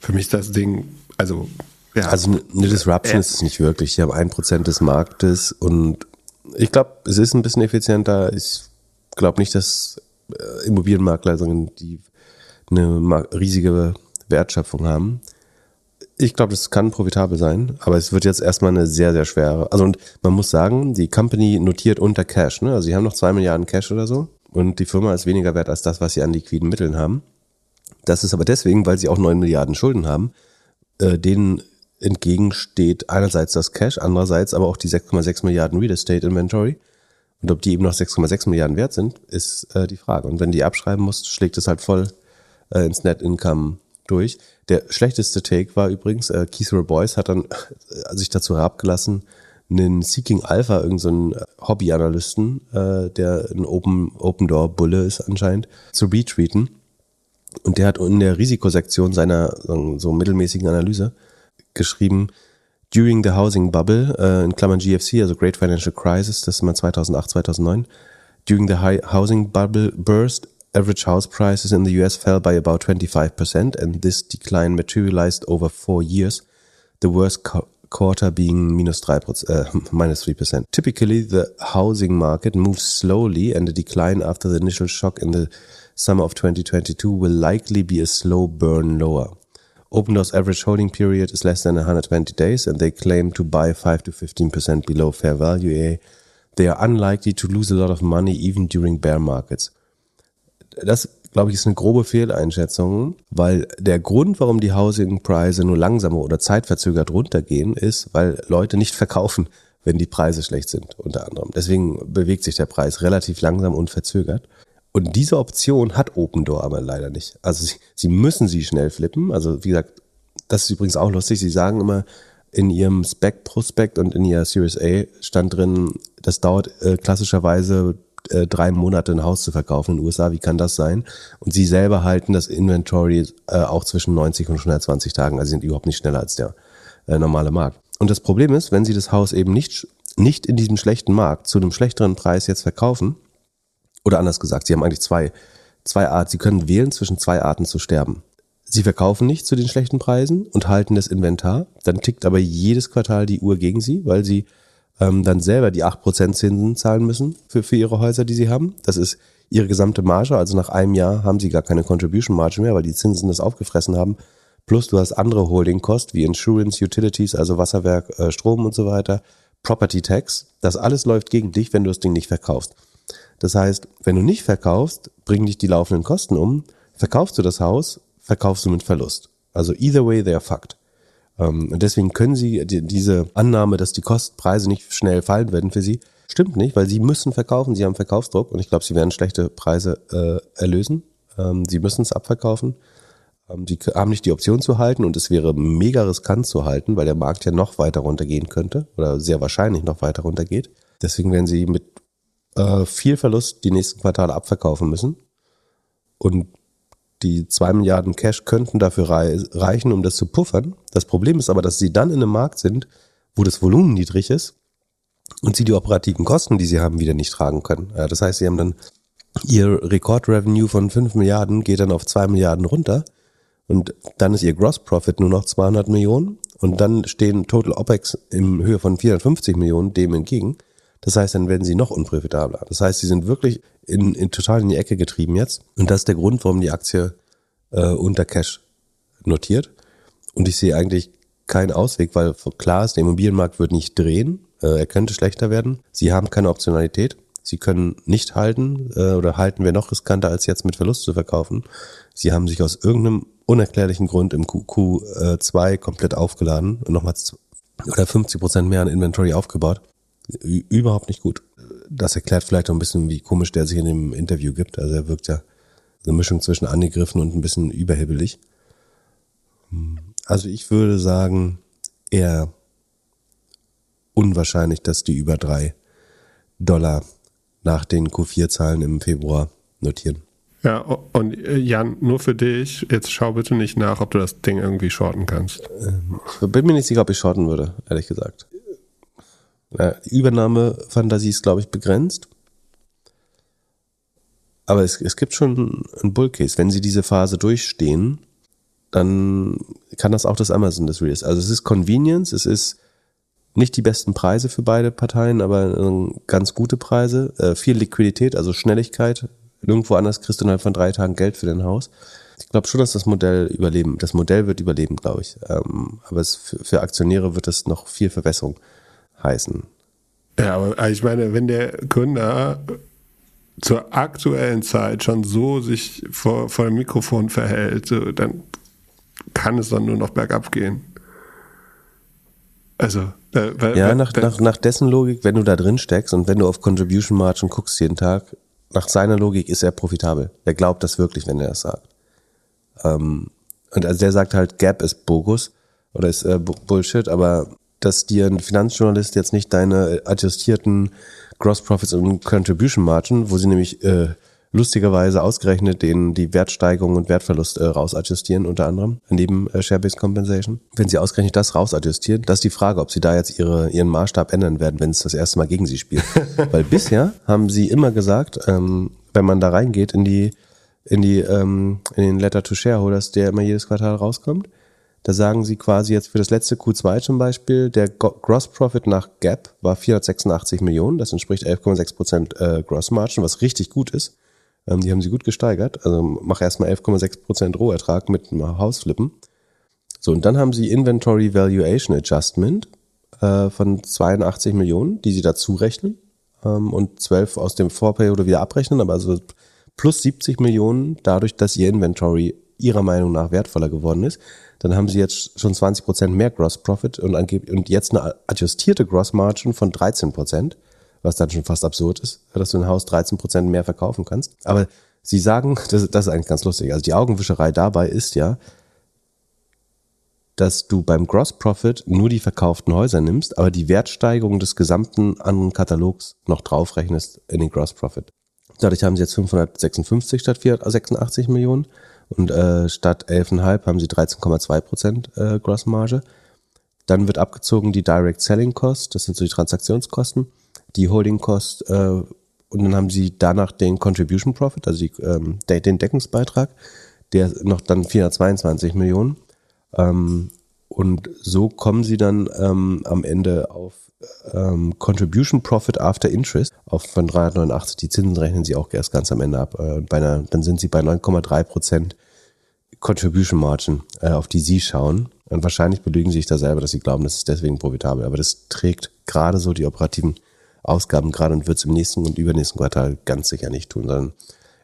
für mich das Ding, also ja, Also eine eine Disruption Ja. ist es nicht wirklich. Sie haben ein Prozent des Marktes und ich glaube, es ist ein bisschen effizienter. Ich glaube nicht, dass äh, Immobilienmakler sondern die eine riesige Wertschöpfung haben. Ich glaube, das kann profitabel sein, aber es wird jetzt erstmal eine sehr, sehr schwere. Also und man muss sagen, die Company notiert unter Cash. Ne? Also sie haben noch zwei Milliarden Cash oder so und die Firma ist weniger wert als das, was sie an liquiden Mitteln haben. Das ist aber deswegen, weil sie auch neun Milliarden Schulden haben, äh, denen entgegensteht einerseits das Cash, andererseits aber auch die 6,6 Milliarden Real Estate Inventory. Und ob die eben noch 6,6 Milliarden wert sind, ist äh, die Frage. Und wenn die abschreiben musst, schlägt es halt voll äh, ins Net Income durch. Der schlechteste Take war übrigens, äh, Keith Boyce hat dann äh, sich dazu herabgelassen, einen Seeking Alpha, irgendeinen so einen Hobbyanalysten, äh, der ein Open, Open Door Bulle ist anscheinend, zu retweeten. Und der hat in der Risikosektion seiner so, so mittelmäßigen Analyse geschrieben, during the housing bubble, äh, in Klammern GFC, also Great Financial Crisis, das ist mal 2008, 2009, during the high housing bubble burst, average house prices in the US fell by about 25% and this decline materialized over four years, the worst quarter being minus 3%, äh, uh, minus 3%. Typically, the housing market moves slowly and the decline after the initial shock in the summer of 2022 will likely be a slow burn lower. OpenDoor's average holding period is less than 120 days and they claim to buy 5 to 15% below fair value. They are unlikely to lose a lot of money even during bear markets. Das, glaube ich, ist eine grobe Fehleinschätzung, weil der Grund, warum die Housing-Preise nur langsamer oder zeitverzögert runtergehen, ist, weil Leute nicht verkaufen, wenn die Preise schlecht sind, unter anderem. Deswegen bewegt sich der Preis relativ langsam und verzögert. Und diese Option hat Opendoor aber leider nicht. Also sie, sie müssen sie schnell flippen. Also wie gesagt, das ist übrigens auch lustig. Sie sagen immer in ihrem Spec-Prospekt und in ihrer Series A stand drin, das dauert äh, klassischerweise äh, drei Monate ein Haus zu verkaufen in den USA. Wie kann das sein? Und sie selber halten das Inventory äh, auch zwischen 90 und 120 Tagen. Also sie sind überhaupt nicht schneller als der äh, normale Markt. Und das Problem ist, wenn sie das Haus eben nicht, nicht in diesem schlechten Markt zu einem schlechteren Preis jetzt verkaufen, oder anders gesagt, sie haben eigentlich zwei, zwei Arten, sie können wählen zwischen zwei Arten zu sterben. Sie verkaufen nicht zu den schlechten Preisen und halten das Inventar, dann tickt aber jedes Quartal die Uhr gegen sie, weil sie ähm, dann selber die 8% Zinsen zahlen müssen für, für ihre Häuser, die sie haben. Das ist ihre gesamte Marge, also nach einem Jahr haben sie gar keine Contribution Marge mehr, weil die Zinsen das aufgefressen haben. Plus du hast andere Holding Cost wie Insurance, Utilities, also Wasserwerk, äh, Strom und so weiter, Property Tax. Das alles läuft gegen dich, wenn du das Ding nicht verkaufst. Das heißt, wenn du nicht verkaufst, bringen dich die laufenden Kosten um. Verkaufst du das Haus, verkaufst du mit Verlust. Also either way, they are fucked. Ähm, und deswegen können sie die, diese Annahme, dass die Kostpreise nicht schnell fallen werden für sie, stimmt nicht, weil sie müssen verkaufen, sie haben Verkaufsdruck und ich glaube, sie werden schlechte Preise äh, erlösen. Ähm, sie müssen es abverkaufen. Ähm, sie haben nicht die Option zu halten und es wäre mega riskant zu halten, weil der Markt ja noch weiter runtergehen könnte oder sehr wahrscheinlich noch weiter runtergeht. Deswegen werden sie mit äh, viel Verlust die nächsten Quartale abverkaufen müssen. Und die zwei Milliarden Cash könnten dafür reichen, um das zu puffern. Das Problem ist aber, dass sie dann in einem Markt sind, wo das Volumen niedrig ist und sie die operativen Kosten, die sie haben, wieder nicht tragen können. Ja, das heißt, sie haben dann ihr Rekordrevenue von 5 Milliarden geht dann auf 2 Milliarden runter und dann ist ihr Gross Profit nur noch 200 Millionen und dann stehen Total OPEX in Höhe von 450 Millionen dem entgegen. Das heißt, dann werden sie noch unprofitabler. Das heißt, sie sind wirklich in, in total in die Ecke getrieben jetzt. Und das ist der Grund, warum die Aktie äh, unter Cash notiert. Und ich sehe eigentlich keinen Ausweg, weil klar ist, der Immobilienmarkt wird nicht drehen. Äh, er könnte schlechter werden. Sie haben keine Optionalität. Sie können nicht halten äh, oder halten wir noch riskanter, als jetzt mit Verlust zu verkaufen. Sie haben sich aus irgendeinem unerklärlichen Grund im Q2 äh, komplett aufgeladen und nochmal oder 50 Prozent mehr an Inventory aufgebaut. Überhaupt nicht gut das erklärt vielleicht auch ein bisschen, wie komisch der sich in dem Interview gibt. Also er wirkt ja eine Mischung zwischen angegriffen und ein bisschen überhibbelig. Also ich würde sagen, eher unwahrscheinlich, dass die über drei Dollar nach den Q4-Zahlen im Februar notieren. Ja, und äh, Jan, nur für dich, jetzt schau bitte nicht nach, ob du das Ding irgendwie shorten kannst. Ich bin mir nicht sicher, ob ich shorten würde, ehrlich gesagt. Die Übernahmefantasie ist, glaube ich, begrenzt. Aber es, es gibt schon einen Bullcase. Wenn sie diese Phase durchstehen, dann kann das auch das Amazon des Reals. Also es ist Convenience, es ist nicht die besten Preise für beide Parteien, aber äh, ganz gute Preise, äh, viel Liquidität, also Schnelligkeit. Nirgendwo anders kriegst du innerhalb von drei Tagen Geld für dein Haus. Ich glaube schon, dass das Modell überleben, das Modell wird überleben, glaube ich. Ähm, aber es, für, für Aktionäre wird es noch viel Verbesserung heißen. Ja, aber ich meine, wenn der Gründer zur aktuellen Zeit schon so sich vor, vor dem Mikrofon verhält, so, dann kann es dann nur noch bergab gehen. Also, äh, weil, ja, nach, nach, nach dessen Logik, wenn du da drin steckst und wenn du auf Contribution Margin guckst jeden Tag, nach seiner Logik ist er profitabel. Er glaubt das wirklich, wenn er das sagt. Ähm, und also der sagt halt, Gap ist Bogus oder ist äh, Bullshit, aber dass dir ein Finanzjournalist jetzt nicht deine adjustierten Gross Profits und Contribution Margin, wo sie nämlich äh, lustigerweise ausgerechnet den die Wertsteigerung und Wertverlust äh, rausadjustieren, unter anderem, neben äh, Share-Based Compensation. Wenn sie ausgerechnet das rausadjustieren, das ist die Frage, ob sie da jetzt ihre, ihren Maßstab ändern werden, wenn es das erste Mal gegen sie spielt. Weil bisher haben sie immer gesagt, ähm, wenn man da reingeht in die, in die, ähm, in den Letter to Shareholders, der immer jedes Quartal rauskommt, da sagen sie quasi jetzt für das letzte Q2 zum Beispiel, der Gross Profit nach Gap war 486 Millionen. Das entspricht 11,6 Prozent äh, Gross Margin, was richtig gut ist. Ähm, die haben sie gut gesteigert. Also mach erstmal 11,6 Prozent Rohertrag mit einem Hausflippen. So, und dann haben sie Inventory Valuation Adjustment äh, von 82 Millionen, die sie dazu rechnen ähm, und 12 aus dem Vorperiode wieder abrechnen, aber also plus 70 Millionen dadurch, dass ihr Inventory ihrer Meinung nach wertvoller geworden ist dann haben sie jetzt schon 20 Prozent mehr Gross Profit und, und jetzt eine adjustierte Gross Margin von 13 Prozent, was dann schon fast absurd ist, dass du ein Haus 13 Prozent mehr verkaufen kannst. Aber sie sagen, das, das ist eigentlich ganz lustig, also die Augenwischerei dabei ist ja, dass du beim Gross Profit nur die verkauften Häuser nimmst, aber die Wertsteigerung des gesamten anderen Katalogs noch draufrechnest in den Gross Profit. Dadurch haben sie jetzt 556 statt 486 Millionen und äh, statt 11,5 haben sie 13,2 Prozent äh, Grossmarge. Dann wird abgezogen die Direct Selling Cost, das sind so die Transaktionskosten, die Holding Cost äh, und dann haben sie danach den Contribution Profit, also die, ähm, den Deckungsbeitrag, der noch dann 422 Millionen. Ähm, und so kommen sie dann ähm, am Ende auf ähm, Contribution Profit After Interest auf von 389. Die Zinsen rechnen sie auch erst ganz am Ende ab. Äh, bei einer, dann sind sie bei 9,3 Prozent Contribution Margin, äh, auf die sie schauen. Und wahrscheinlich belügen sie sich da selber, dass sie glauben, das ist deswegen profitabel. Aber das trägt gerade so die operativen Ausgaben gerade und wird es im nächsten und übernächsten Quartal ganz sicher nicht tun, sondern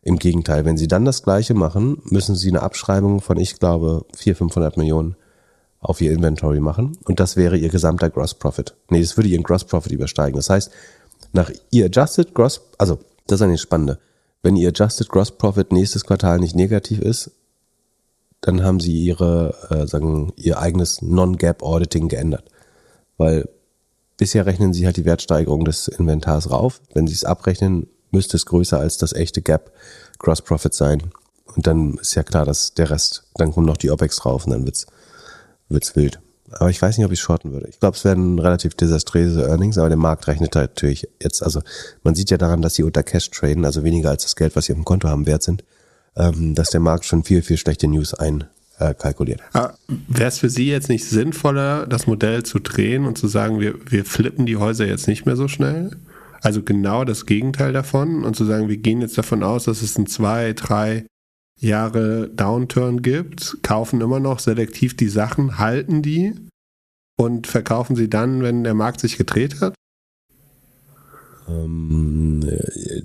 im Gegenteil. Wenn sie dann das Gleiche machen, müssen sie eine Abschreibung von, ich glaube, 400, 500 Millionen auf ihr Inventory machen. Und das wäre ihr gesamter Gross Profit. Nee, das würde ihren Gross Profit übersteigen. Das heißt, nach ihr Adjusted Gross, also, das ist eine spannende. Wenn ihr Adjusted Gross Profit nächstes Quartal nicht negativ ist, dann haben sie ihre, äh, sagen, ihr eigenes Non-Gap Auditing geändert. Weil bisher rechnen sie halt die Wertsteigerung des Inventars rauf. Wenn sie es abrechnen, müsste es größer als das echte Gap Gross Profit sein. Und dann ist ja klar, dass der Rest, dann kommen noch die OPEX drauf und dann wird's, wird's wild. Aber ich weiß nicht, ob ich shorten würde. Ich glaube, es werden relativ desaströse Earnings, aber der Markt rechnet halt natürlich jetzt, also man sieht ja daran, dass sie unter Cash traden, also weniger als das Geld, was sie auf dem Konto haben, wert sind ähm, dass der Markt schon viel, viel schlechte News einkalkuliert. Äh, Wäre es für Sie jetzt nicht sinnvoller, das Modell zu drehen und zu sagen, wir, wir flippen die Häuser jetzt nicht mehr so schnell? Also genau das Gegenteil davon und zu sagen, wir gehen jetzt davon aus, dass es ein zwei, drei Jahre Downturn gibt, kaufen immer noch selektiv die Sachen, halten die und verkaufen sie dann, wenn der Markt sich gedreht hat? Ähm,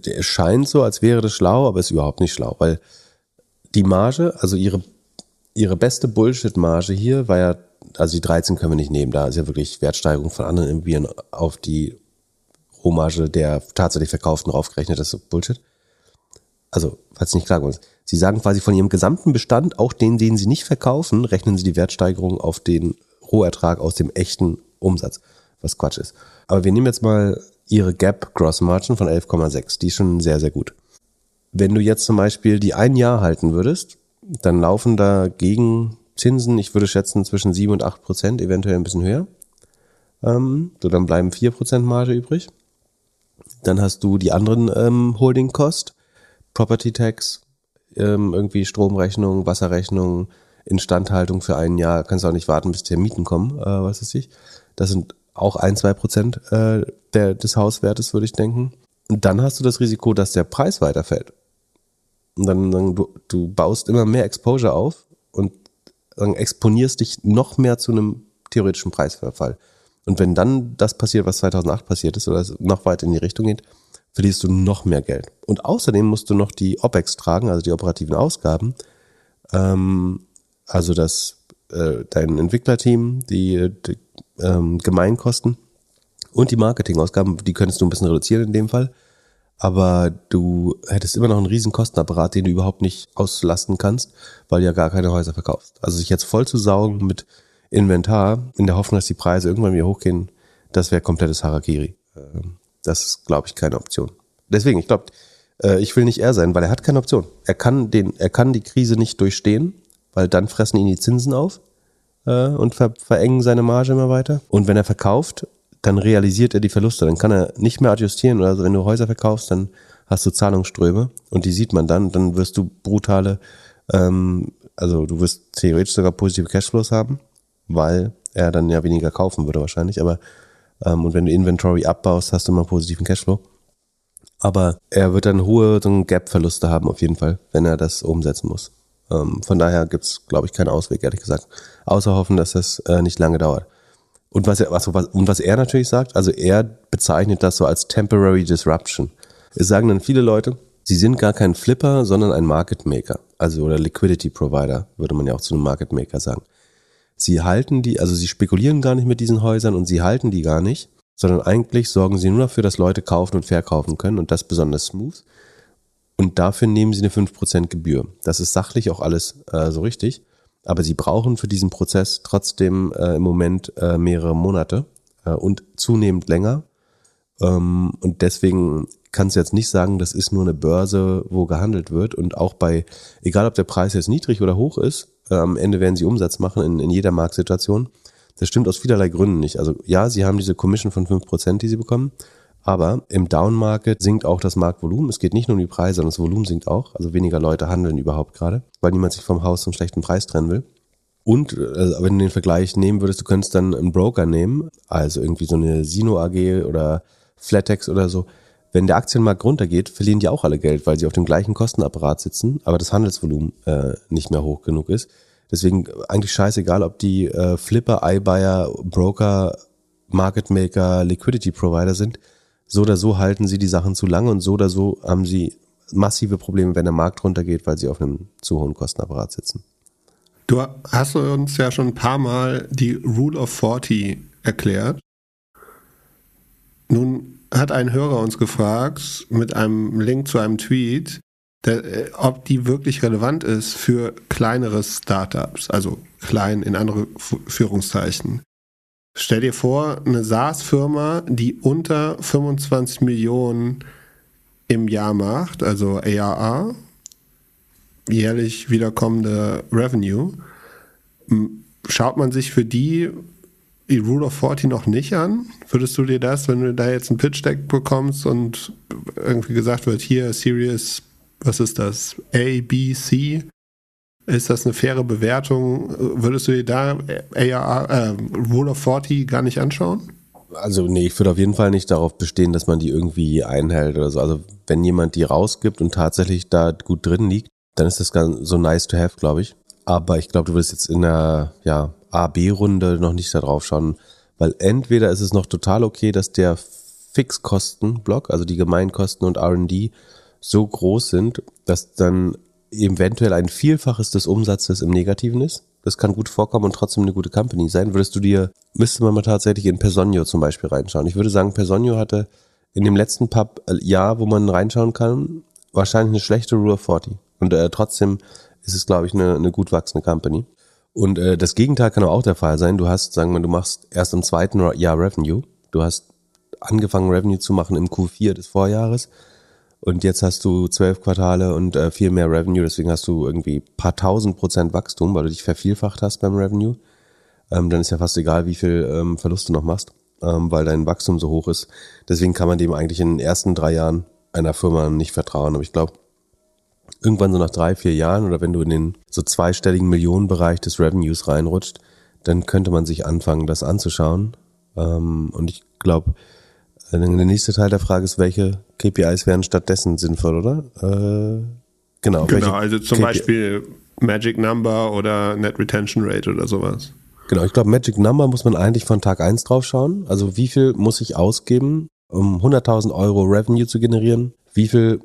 es scheint so, als wäre das schlau, aber ist überhaupt nicht schlau, weil die Marge, also ihre, ihre beste Bullshit-Marge hier war ja, also die 13 können wir nicht nehmen, da ist ja wirklich Wertsteigerung von anderen Immobilien auf die Rohmarge der tatsächlich verkauften raufgerechnet, das ist Bullshit. Also, falls nicht klar ist. Sie sagen quasi von ihrem gesamten Bestand, auch den, den sie nicht verkaufen, rechnen sie die Wertsteigerung auf den Rohertrag aus dem echten Umsatz, was Quatsch ist. Aber wir nehmen jetzt mal ihre Gap Gross Margin von 11,6. Die ist schon sehr, sehr gut. Wenn du jetzt zum Beispiel die ein Jahr halten würdest, dann laufen da gegen Zinsen, ich würde schätzen, zwischen 7 und 8 Prozent, eventuell ein bisschen höher. Ähm, so, dann bleiben 4 Prozent Marge übrig. Dann hast du die anderen ähm, Holding Cost, Property Tax, ähm, irgendwie Stromrechnung, Wasserrechnung, Instandhaltung für ein Jahr. Kannst du auch nicht warten, bis die Mieten kommen, äh, was weiß ich. Das sind auch ein, zwei Prozent äh, der, des Hauswertes, würde ich denken. Und dann hast du das Risiko, dass der Preis weiterfällt. Und dann, dann du, du baust immer mehr Exposure auf und dann exponierst dich noch mehr zu einem theoretischen Preisverfall. Und wenn dann das passiert, was 2008 passiert ist, oder es noch weiter in die Richtung geht, verlierst du noch mehr Geld. Und außerdem musst du noch die OPEX tragen, also die operativen Ausgaben, ähm, also das äh, dein Entwicklerteam, die, die ähm, Gemeinkosten und die Marketingausgaben, die könntest du ein bisschen reduzieren in dem Fall. Aber du hättest immer noch einen riesen Kostenapparat, den du überhaupt nicht auslasten kannst, weil du ja gar keine Häuser verkaufst. Also sich jetzt voll zu saugen mit Inventar, in der Hoffnung, dass die Preise irgendwann wieder hochgehen, das wäre komplettes Harakiri. Ähm, das ist, glaube ich, keine Option. Deswegen, ich glaube, äh, ich will nicht er sein, weil er hat keine Option. Er kann den, er kann die Krise nicht durchstehen, weil dann fressen ihn die Zinsen auf äh, und ver verengen seine Marge immer weiter. Und wenn er verkauft, dann realisiert er die Verluste. Dann kann er nicht mehr adjustieren. Also wenn du Häuser verkaufst, dann hast du Zahlungsströme und die sieht man dann. Dann wirst du brutale, ähm, also du wirst theoretisch sogar positive Cashflows haben, weil er dann ja weniger kaufen würde wahrscheinlich. Aber und wenn du Inventory abbaust, hast du immer positiven Cashflow. Aber er wird dann hohe so Gap-Verluste haben auf jeden Fall, wenn er das umsetzen muss. Ähm, von daher gibt's, glaube ich, keinen Ausweg, ehrlich gesagt. Außer hoffen, dass das äh, nicht lange dauert. Und was, er, was, und was er natürlich sagt, also er bezeichnet das so als Temporary Disruption. Es sagen dann viele Leute, sie sind gar kein Flipper, sondern ein Market Maker. Also oder Liquidity Provider, würde man ja auch zu einem Market Maker sagen. Sie halten die, also sie spekulieren gar nicht mit diesen Häusern und sie halten die gar nicht, sondern eigentlich sorgen sie nur dafür, dass Leute kaufen und verkaufen können und das besonders smooth. Und dafür nehmen sie eine 5% Gebühr. Das ist sachlich auch alles äh, so richtig. aber sie brauchen für diesen Prozess trotzdem äh, im Moment äh, mehrere Monate äh, und zunehmend länger. Ähm, und deswegen kannst du jetzt nicht sagen, das ist nur eine Börse, wo gehandelt wird. Und auch bei, egal ob der Preis jetzt niedrig oder hoch ist, am Ende werden sie Umsatz machen in, in jeder Marktsituation. Das stimmt aus vielerlei Gründen nicht. Also ja, sie haben diese Commission von 5%, die sie bekommen. Aber im Down Market sinkt auch das Marktvolumen. Es geht nicht nur um die Preise, sondern das Volumen sinkt auch. Also weniger Leute handeln überhaupt gerade, weil niemand sich vom Haus zum schlechten Preis trennen will. Und also wenn du den Vergleich nehmen würdest, du könntest dann einen Broker nehmen, also irgendwie so eine Sino AG oder Flatex oder so. Wenn der Aktienmarkt runtergeht, verlieren die auch alle Geld, weil sie auf dem gleichen Kostenapparat sitzen, aber das Handelsvolumen äh, nicht mehr hoch genug ist. Deswegen eigentlich scheißegal, ob die äh, Flipper, iBuyer, Broker, Market Maker, Liquidity Provider sind so oder so halten sie die Sachen zu lange und so oder so haben sie massive Probleme, wenn der Markt runtergeht, weil sie auf einem zu hohen Kostenapparat sitzen. Du hast uns ja schon ein paar Mal die Rule of 40 erklärt. Nun hat ein Hörer uns gefragt mit einem Link zu einem Tweet, der, äh, ob die wirklich relevant ist für kleinere Startups, also klein in andere Führungszeichen. Stell dir vor, eine SaaS-Firma, die unter 25 Millionen im Jahr macht, also ARR, jährlich wiederkommende Revenue, schaut man sich für die Rule of 40 noch nicht an? Würdest du dir das, wenn du da jetzt ein Pitch-Deck bekommst und irgendwie gesagt wird, hier Series, was ist das, A, B, C, ist das eine faire Bewertung? Würdest du dir da ARR, äh, Rule of 40 gar nicht anschauen? Also nee, ich würde auf jeden Fall nicht darauf bestehen, dass man die irgendwie einhält oder so. Also wenn jemand die rausgibt und tatsächlich da gut drin liegt, dann ist das ganz so nice to have, glaube ich. Aber ich glaube, du wirst jetzt in der ja, A-B-Runde noch nicht da drauf schauen, weil entweder ist es noch total okay, dass der Fixkostenblock, also die Gemeinkosten und R&D so groß sind, dass dann eventuell ein Vielfaches des Umsatzes im Negativen ist. Das kann gut vorkommen und trotzdem eine gute Company sein. Würdest du dir, müsste man mal tatsächlich in Personio zum Beispiel reinschauen. Ich würde sagen, Personio hatte in dem letzten Pub Jahr, wo man reinschauen kann, wahrscheinlich eine schlechte Rule of 40. Und äh, trotzdem ist es, glaube ich, eine, eine gut wachsende Company. Und äh, das Gegenteil kann auch der Fall sein. Du hast, sagen wir, du machst erst im zweiten Jahr Revenue. Du hast angefangen, Revenue zu machen im Q4 des Vorjahres und jetzt hast du zwölf Quartale und äh, viel mehr Revenue, deswegen hast du irgendwie paar tausend Prozent Wachstum, weil du dich vervielfacht hast beim Revenue. Ähm, dann ist ja fast egal, wie viel ähm, Verlust du noch machst, ähm, weil dein Wachstum so hoch ist. Deswegen kann man dem eigentlich in den ersten drei Jahren einer Firma nicht vertrauen. Aber ich glaube, irgendwann so nach drei, vier Jahren oder wenn du in den so zweistelligen Millionenbereich des Revenues reinrutscht, dann könnte man sich anfangen, das anzuschauen. Ähm, und ich glaube, der nächste Teil der Frage ist, welche KPIs wären stattdessen sinnvoll, oder? Äh, genau. Genau, also zum KPI Beispiel Magic Number oder Net Retention Rate oder sowas. Genau, ich glaube, Magic Number muss man eigentlich von Tag eins drauf schauen. Also wie viel muss ich ausgeben, um 100.000 Euro Revenue zu generieren? Wie viel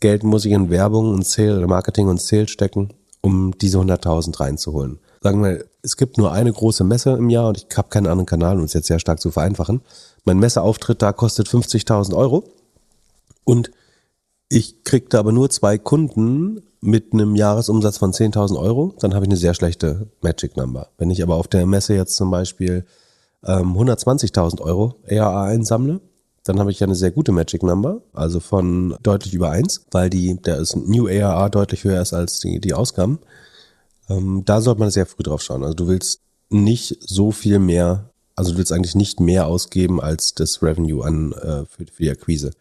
Geld muss ich in Werbung und Sale, Marketing und Sale stecken, um diese 100.000 reinzuholen? Sagen wir, es gibt nur eine große Messe im Jahr und ich habe keinen anderen Kanal, um es jetzt sehr stark zu vereinfachen. Mein Messeauftritt da kostet 50.000 Euro und ich kriegte aber nur zwei Kunden mit einem Jahresumsatz von 10.000 Euro, dann habe ich eine sehr schlechte Magic Number. Wenn ich aber auf der Messe jetzt zum Beispiel ähm, 120.000 Euro ARA einsammle, dann habe ich ja eine sehr gute Magic Number, also von deutlich über eins, weil die, der ist New ARA deutlich höher ist als die, die Ausgaben. Ähm, da sollte man sehr früh drauf schauen. Also du willst nicht so viel mehr also du willst eigentlich nicht mehr ausgeben als das Revenue an äh, für, für die Akquise.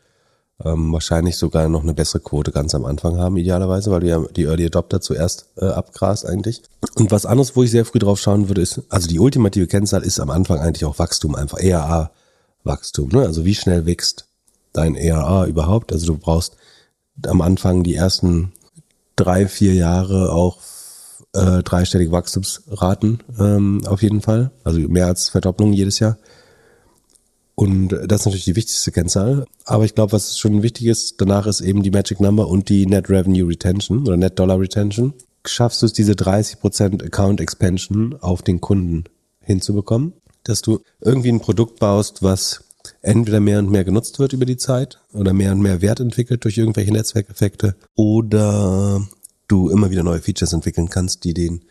Ähm, wahrscheinlich sogar noch eine bessere Quote ganz am Anfang haben, idealerweise, weil du ja die Early Adopter zuerst äh, abgrast eigentlich. Und was anderes, wo ich sehr früh drauf schauen würde, ist, also die ultimative Kennzahl ist am Anfang eigentlich auch Wachstum, einfach ERA-Wachstum. Ne? Also wie schnell wächst dein ERA überhaupt? Also du brauchst am Anfang die ersten drei, vier Jahre auch äh, dreistellige Wachstumsraten ähm, auf jeden Fall. Also mehr als Verdopplung jedes Jahr. Und das ist natürlich die wichtigste Kennzahl. Aber ich glaube, was schon wichtig ist, danach ist eben die Magic Number und die Net Revenue Retention oder Net Dollar Retention. Schaffst du es, diese 30% Account Expansion auf den Kunden hinzubekommen? Dass du irgendwie ein Produkt baust, was entweder mehr und mehr genutzt wird über die Zeit oder mehr und mehr Wert entwickelt durch irgendwelche Netzwerkeffekte oder du immer wieder neue Features entwickeln kannst, die den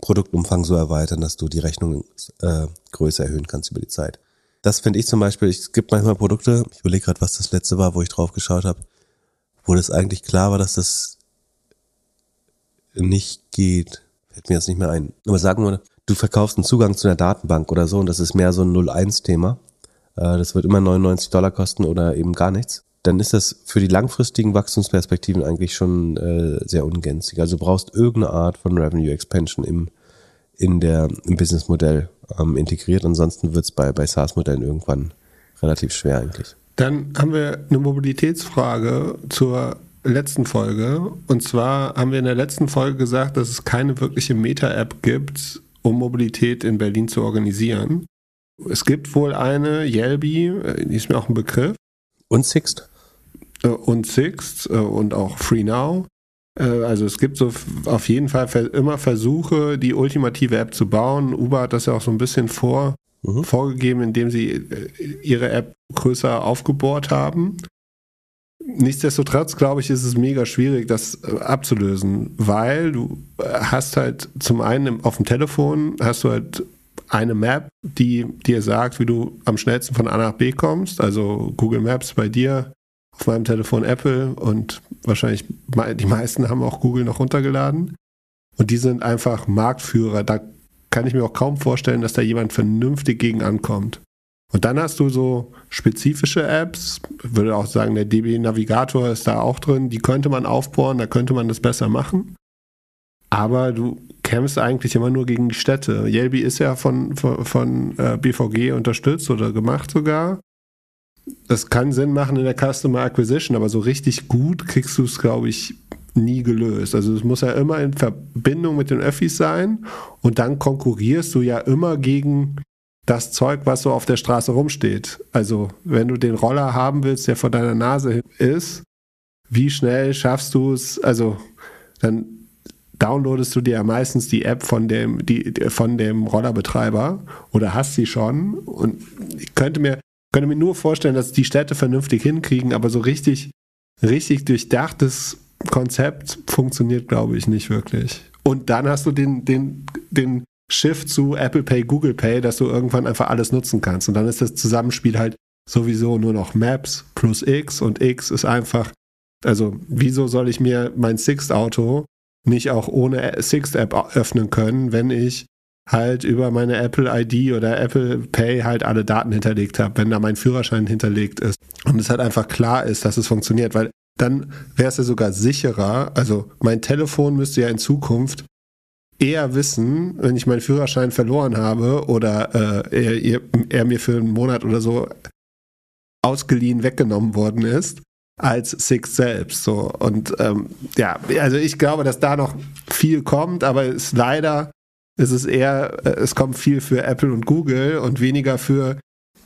Produktumfang so erweitern, dass du die Rechnungsgröße äh, erhöhen kannst über die Zeit. Das finde ich zum Beispiel, es gibt manchmal Produkte, ich überlege gerade, was das letzte war, wo ich drauf geschaut habe, wo das eigentlich klar war, dass das nicht geht. Fällt mir jetzt nicht mehr ein. Aber sagen wir, du verkaufst einen Zugang zu einer Datenbank oder so und das ist mehr so ein 0-1-Thema. Äh, das wird immer 99 Dollar kosten oder eben gar nichts. Dann ist das für die langfristigen Wachstumsperspektiven eigentlich schon äh, sehr ungünstig. Also du brauchst irgendeine Art von Revenue Expansion im, in der, im Businessmodell ähm, integriert. Ansonsten wird es bei, bei SaaS-Modellen irgendwann relativ schwer eigentlich. Dann haben wir eine Mobilitätsfrage zur letzten Folge. Und zwar haben wir in der letzten Folge gesagt, dass es keine wirkliche Meta-App gibt, um Mobilität in Berlin zu organisieren. Es gibt wohl eine, Yelby, äh, die ist mir auch ein Begriff. Und Sixt? Äh, und Sixt äh, und auch FreeNow. Also es gibt so auf jeden Fall immer Versuche, die ultimative App zu bauen. Uber hat das ja auch so ein bisschen vor, mhm. vorgegeben, indem sie ihre App größer aufgebohrt haben. Nichtsdestotrotz, glaube ich, ist es mega schwierig, das äh, abzulösen, weil du äh, hast halt zum einen auf dem Telefon hast du halt eine Map, die dir sagt, wie du am schnellsten von A nach B kommst. Also Google Maps bei dir, auf meinem Telefon Apple und wahrscheinlich die meisten haben auch Google noch runtergeladen. Und die sind einfach Marktführer. Da kann ich mir auch kaum vorstellen, dass da jemand vernünftig gegen ankommt. Und dann hast du so spezifische Apps, würde auch sagen, der DB Navigator ist da auch drin, die könnte man aufbohren, da könnte man das besser machen. Aber du kämpfst eigentlich immer nur gegen die Städte. Yelby ist ja von, von, von äh, BVG unterstützt oder gemacht sogar. Das kann Sinn machen in der Customer Acquisition, aber so richtig gut kriegst du es, glaube ich, nie gelöst. Also es muss ja immer in Verbindung mit den Öffis sein und dann konkurrierst du ja immer gegen das Zeug, was so auf der Straße rumsteht. Also, wenn du den Roller haben willst, der vor deiner Nase ist, wie schnell schaffst du es? Also, dann downloadest du dir ja meistens die App von dem, die, von dem Rollerbetreiber oder hast sie schon. Und ich könnte mir, könnte mir nur vorstellen, dass die Städte vernünftig hinkriegen, aber so richtig, richtig durchdachtes Konzept funktioniert, glaube ich, nicht wirklich. Und dann hast du den, den, den Shift zu Apple Pay, Google Pay, dass du irgendwann einfach alles nutzen kannst. Und dann ist das Zusammenspiel halt sowieso nur noch Maps plus X und X ist einfach, also wieso soll ich mir mein Sixt-Auto nicht auch ohne Sixt-App öffnen können, wenn ich halt über meine Apple ID oder Apple Pay halt alle Daten hinterlegt habe, wenn da mein Führerschein hinterlegt ist und es halt einfach klar ist, dass es funktioniert, weil dann wäre es ja sogar sicherer. Also mein Telefon müsste ja in Zukunft eher wissen, wenn ich meinen Führerschein verloren habe oder äh, er, er, mir für einen Monat oder so ausgeliehen weggenommen worden ist, als Six selbst. So. Und ähm, ja, also ich glaube, dass da noch viel kommt, aber es leider ist es eher, äh, es kommt viel für Apple und Google und weniger für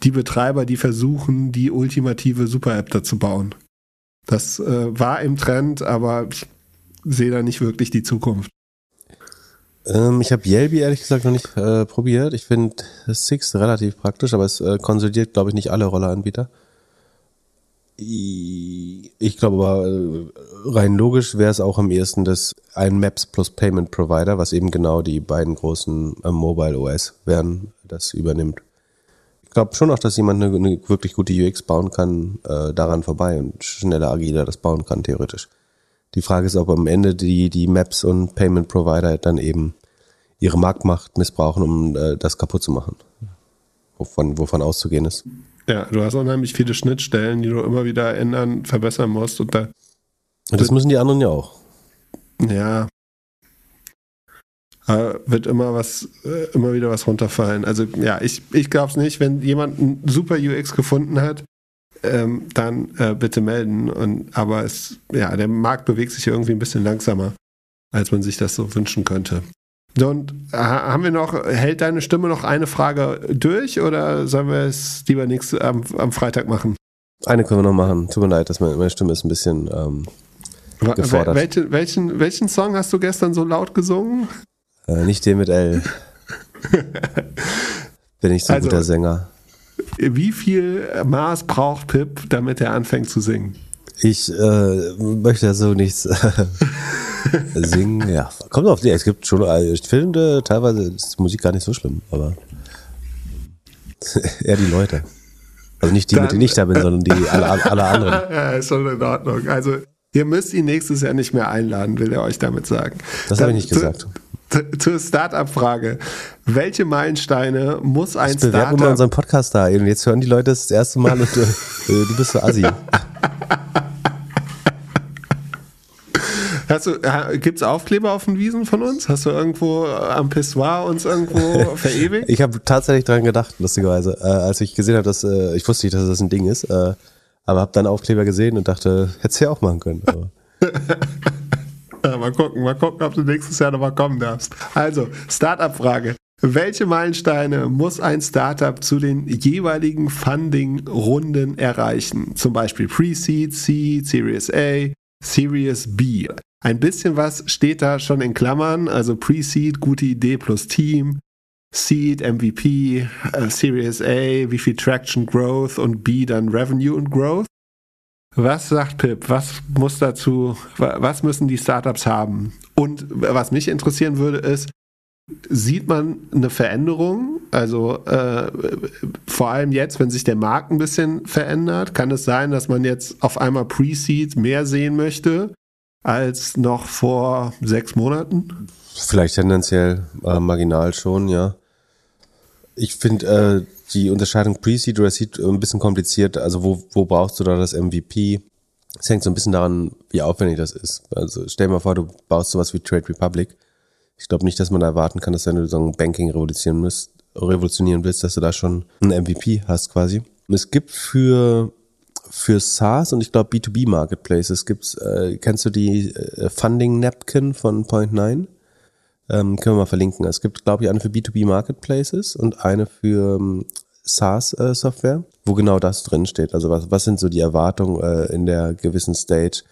die Betreiber, die versuchen, die ultimative Super-App da zu bauen. Das äh, war im Trend, aber ich sehe da nicht wirklich die Zukunft. Ähm, ich habe Yelby ehrlich gesagt noch nicht äh, probiert. Ich finde Six relativ praktisch, aber es äh, konsolidiert, glaube ich, nicht alle Rolleranbieter. Ich glaube aber, äh, rein logisch wäre es auch am ehesten das ein Maps plus Payment Provider, was eben genau die beiden großen äh, Mobile OS werden, das übernimmt. Ich glaube schon auch, dass jemand eine, eine, wirklich gute UX bauen kann, äh, daran vorbei und schneller, agiler das bauen kann, theoretisch. Die Frage ist, ob am Ende die, die Maps und Payment Provider dann eben ihre Marktmacht missbrauchen, um äh, das kaputt zu machen. Wovon, wovon auszugehen ist. Ja, du hast unheimlich viele Schnittstellen, die du immer wieder ändern, verbessern musst. Und da und das müssen die anderen ja auch. Ja. Da wird immer was, äh, immer wieder was runterfallen. Also ja, ich, ich glaube es nicht. Wenn jemand ein super UX gefunden hat, ähm, dann äh, bitte melden. Und, aber es, ja, der Markt bewegt sich irgendwie ein bisschen langsamer, als man sich das so wünschen könnte. Und haben wir noch, hält deine Stimme noch eine Frage durch oder sollen wir es lieber nichts am, am Freitag machen? Eine können wir noch machen. Tut mir leid, dass meine, meine Stimme ist ein bisschen ähm, gefordert. Welchen, welchen, welchen Song hast du gestern so laut gesungen? Äh, nicht den mit L. Bin ich so ein also, guter Sänger. Wie viel Maß braucht Pip, damit er anfängt zu singen? Ich äh, möchte so nichts äh, singen. Ja, kommt auf die. Es gibt schon, ich finde, teilweise ist die Musik gar nicht so schlimm, aber eher die Leute. Also nicht die, Dann- mit denen ich da bin, sondern die alle, alle anderen. ja, ist schon in Ordnung. Also, ihr müsst ihn nächstes Jahr nicht mehr einladen, will er euch damit sagen. Das habe ich nicht gesagt. Zu- Zur Start-up-Frage. Welche Meilensteine muss ein Ich bewerbe immer Startup... unseren Podcast da und jetzt hören die Leute das, erste Mal und äh, du bist so assi. Hast du, gibt es Aufkleber auf den Wiesen von uns? Hast du irgendwo äh, am Pissoir uns irgendwo verewigt? Ich habe tatsächlich dran gedacht, lustigerweise, äh, als ich gesehen habe, dass äh, ich wusste nicht, dass das ein Ding ist, äh, aber habe dann Aufkleber gesehen und dachte, hättest du ja auch machen können. Mal gucken, mal gucken, ob du nächstes Jahr nochmal kommen darfst. Also, Startup-Frage. Welche Meilensteine muss ein Startup zu den jeweiligen Funding-Runden erreichen? Zum Beispiel Pre-Seed, Seed, Series A, Series B. Ein bisschen was steht da schon in Klammern, also Pre-Seed, gute Idee plus Team, Seed, MVP, äh, Series A, wie viel Traction, Growth und B dann Revenue und Growth. Was sagt Pip? Was muss dazu, wa- was müssen die Startups haben? Und was mich interessieren würde, ist, sieht man eine Veränderung? Also äh, vor allem jetzt, wenn sich der Markt ein bisschen verändert, kann es sein, dass man jetzt auf einmal Pre-Seed mehr sehen möchte als noch vor sechs Monaten? vielleicht tendenziell äh, marginal schon, ja. Ich finde äh, die Unterscheidung Pre-Seed oder Seed äh, ein bisschen kompliziert. Also wo, wo brauchst du da das MVP? Es hängt so ein bisschen daran, wie aufwendig das ist. Also stell dir mal vor, du baust sowas wie Trade Republic. Ich glaube nicht, dass man da erwarten kann, dass wenn du so ein Banking revolutionieren, müsst, revolutionieren willst, dass du da schon ein MVP hast quasi. Es gibt für für SaaS und ich glaube B2B Marketplaces gibt's, äh, kennst du die äh, Funding Napkin von Point9? Ähm, können wir mal verlinken. Es gibt, glaube ich, eine für B2B Marketplaces und eine für ähm, SaaS-Software, wo genau das drin steht. Also was, was sind so die Erwartungen äh, in der gewissen Stage,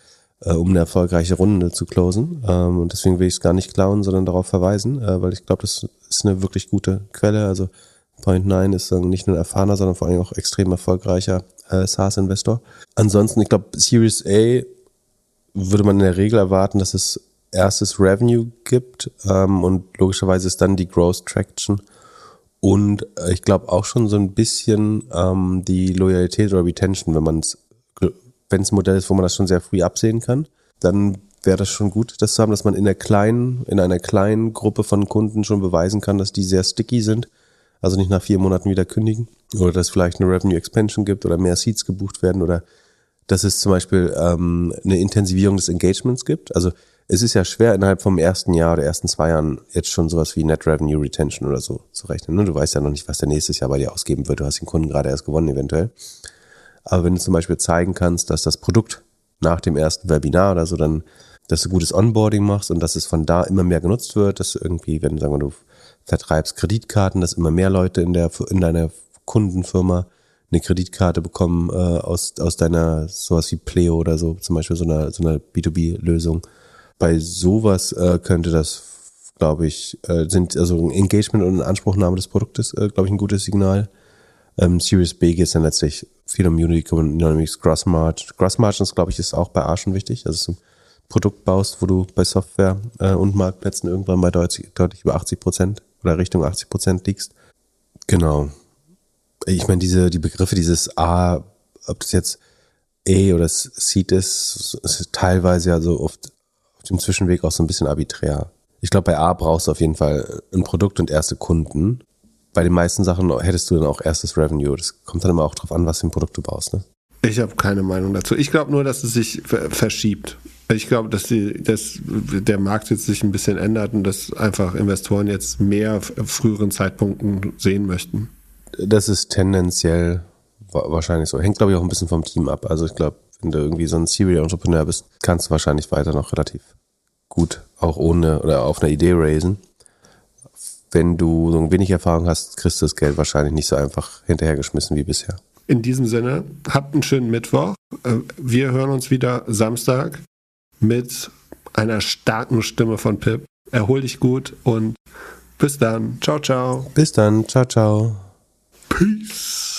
äh, um eine erfolgreiche Runde zu closen. Ähm, und deswegen will ich es gar nicht klauen, sondern darauf verweisen, äh, weil ich glaube, das ist eine wirklich gute Quelle. Also Point9 ist dann nicht nur ein erfahrener, sondern vor allem auch extrem erfolgreicher äh, SaaS-Investor. Ansonsten, ich glaube, Series A würde man in der Regel erwarten, dass es erstes Revenue gibt ähm, und logischerweise ist dann die Growth Traction und äh, ich glaube auch schon so ein bisschen ähm, die Loyalität oder Retention, wenn man es, wenn es ein Modell ist, wo man das schon sehr früh absehen kann, dann wäre das schon gut, das zu haben, dass man in der kleinen, in einer kleinen Gruppe von Kunden schon beweisen kann, dass die sehr sticky sind, also nicht nach vier Monaten wieder kündigen oder dass vielleicht eine Revenue Expansion gibt oder mehr Seats gebucht werden oder dass es zum Beispiel ähm, eine Intensivierung des Engagements gibt. Also es ist ja schwer, innerhalb vom ersten Jahr oder ersten zwei Jahren jetzt schon sowas wie Net Revenue Retention oder so zu rechnen. Ne? Du weißt ja noch nicht, was der nächstes Jahr bei dir ausgeben wird. Du hast den Kunden gerade erst gewonnen eventuell. Aber wenn du zum Beispiel zeigen kannst, dass das Produkt nach dem ersten Webinar oder so dann, dass du gutes Onboarding machst und dass es von da immer mehr genutzt wird, dass du irgendwie, wenn sagen wir, du vertreibst Kreditkarten, dass immer mehr Leute in der in deiner Kundenfirma eine Kreditkarte bekommen äh, aus, aus deiner sowas wie Pleo oder so, zum Beispiel so einer so einer B2B-Lösung. Bei sowas äh, könnte das, glaube ich, äh, sind also ein Engagement und eine Anspruchnahme des Produktes, äh, glaube ich, ein gutes Signal. Ähm, Series B geht es dann letztlich viel um Unity Economics, Gross Margin. Gross Margins, glaube ich, ist auch bei A schon wichtig. Also Produkt baust, wo du bei Software äh, und Marktplätzen irgendwann bei deutlich, deutlich über 80 Prozent oder Richtung 80 Prozent liegst. Genau. Ich meine, diese, die Begriffe, dieses A, ob das jetzt A oder Seed ist, ist teilweise ja so oft auf dem Zwischenweg auch so ein bisschen arbiträr. Ich glaube, bei A brauchst du auf jeden Fall ein Produkt und erste Kunden. Bei den meisten Sachen hättest du dann auch erstes Revenue. Das kommt dann immer auch drauf an, was für ein Produkt du baust. Ne? Ich habe keine Meinung dazu. Ich glaube nur, dass es sich ver- verschiebt. Ich glaube, dass, die, dass der Markt jetzt sich ein bisschen ändert und dass einfach Investoren jetzt mehr f- früheren Zeitpunkten sehen möchten. Das ist tendenziell wa- wahrscheinlich so. Hängt, glaube ich, auch ein bisschen vom Team ab. Also ich glaube, wenn du irgendwie so ein Serial-Entrepreneur bist, kannst du wahrscheinlich weiter noch relativ gut auch ohne oder auf einer Idee raisen. Wenn du so wenig Erfahrung hast, kriegst du das Geld wahrscheinlich nicht so einfach hinterhergeschmissen wie bisher. In diesem Sinne, habt einen schönen Mittwoch. Äh, Wir hören uns wieder Samstag mit einer starken Stimme von Pip. Erhol dich gut und bis dann. Ciao, ciao. Bis dann. Ciao, ciao. Peace.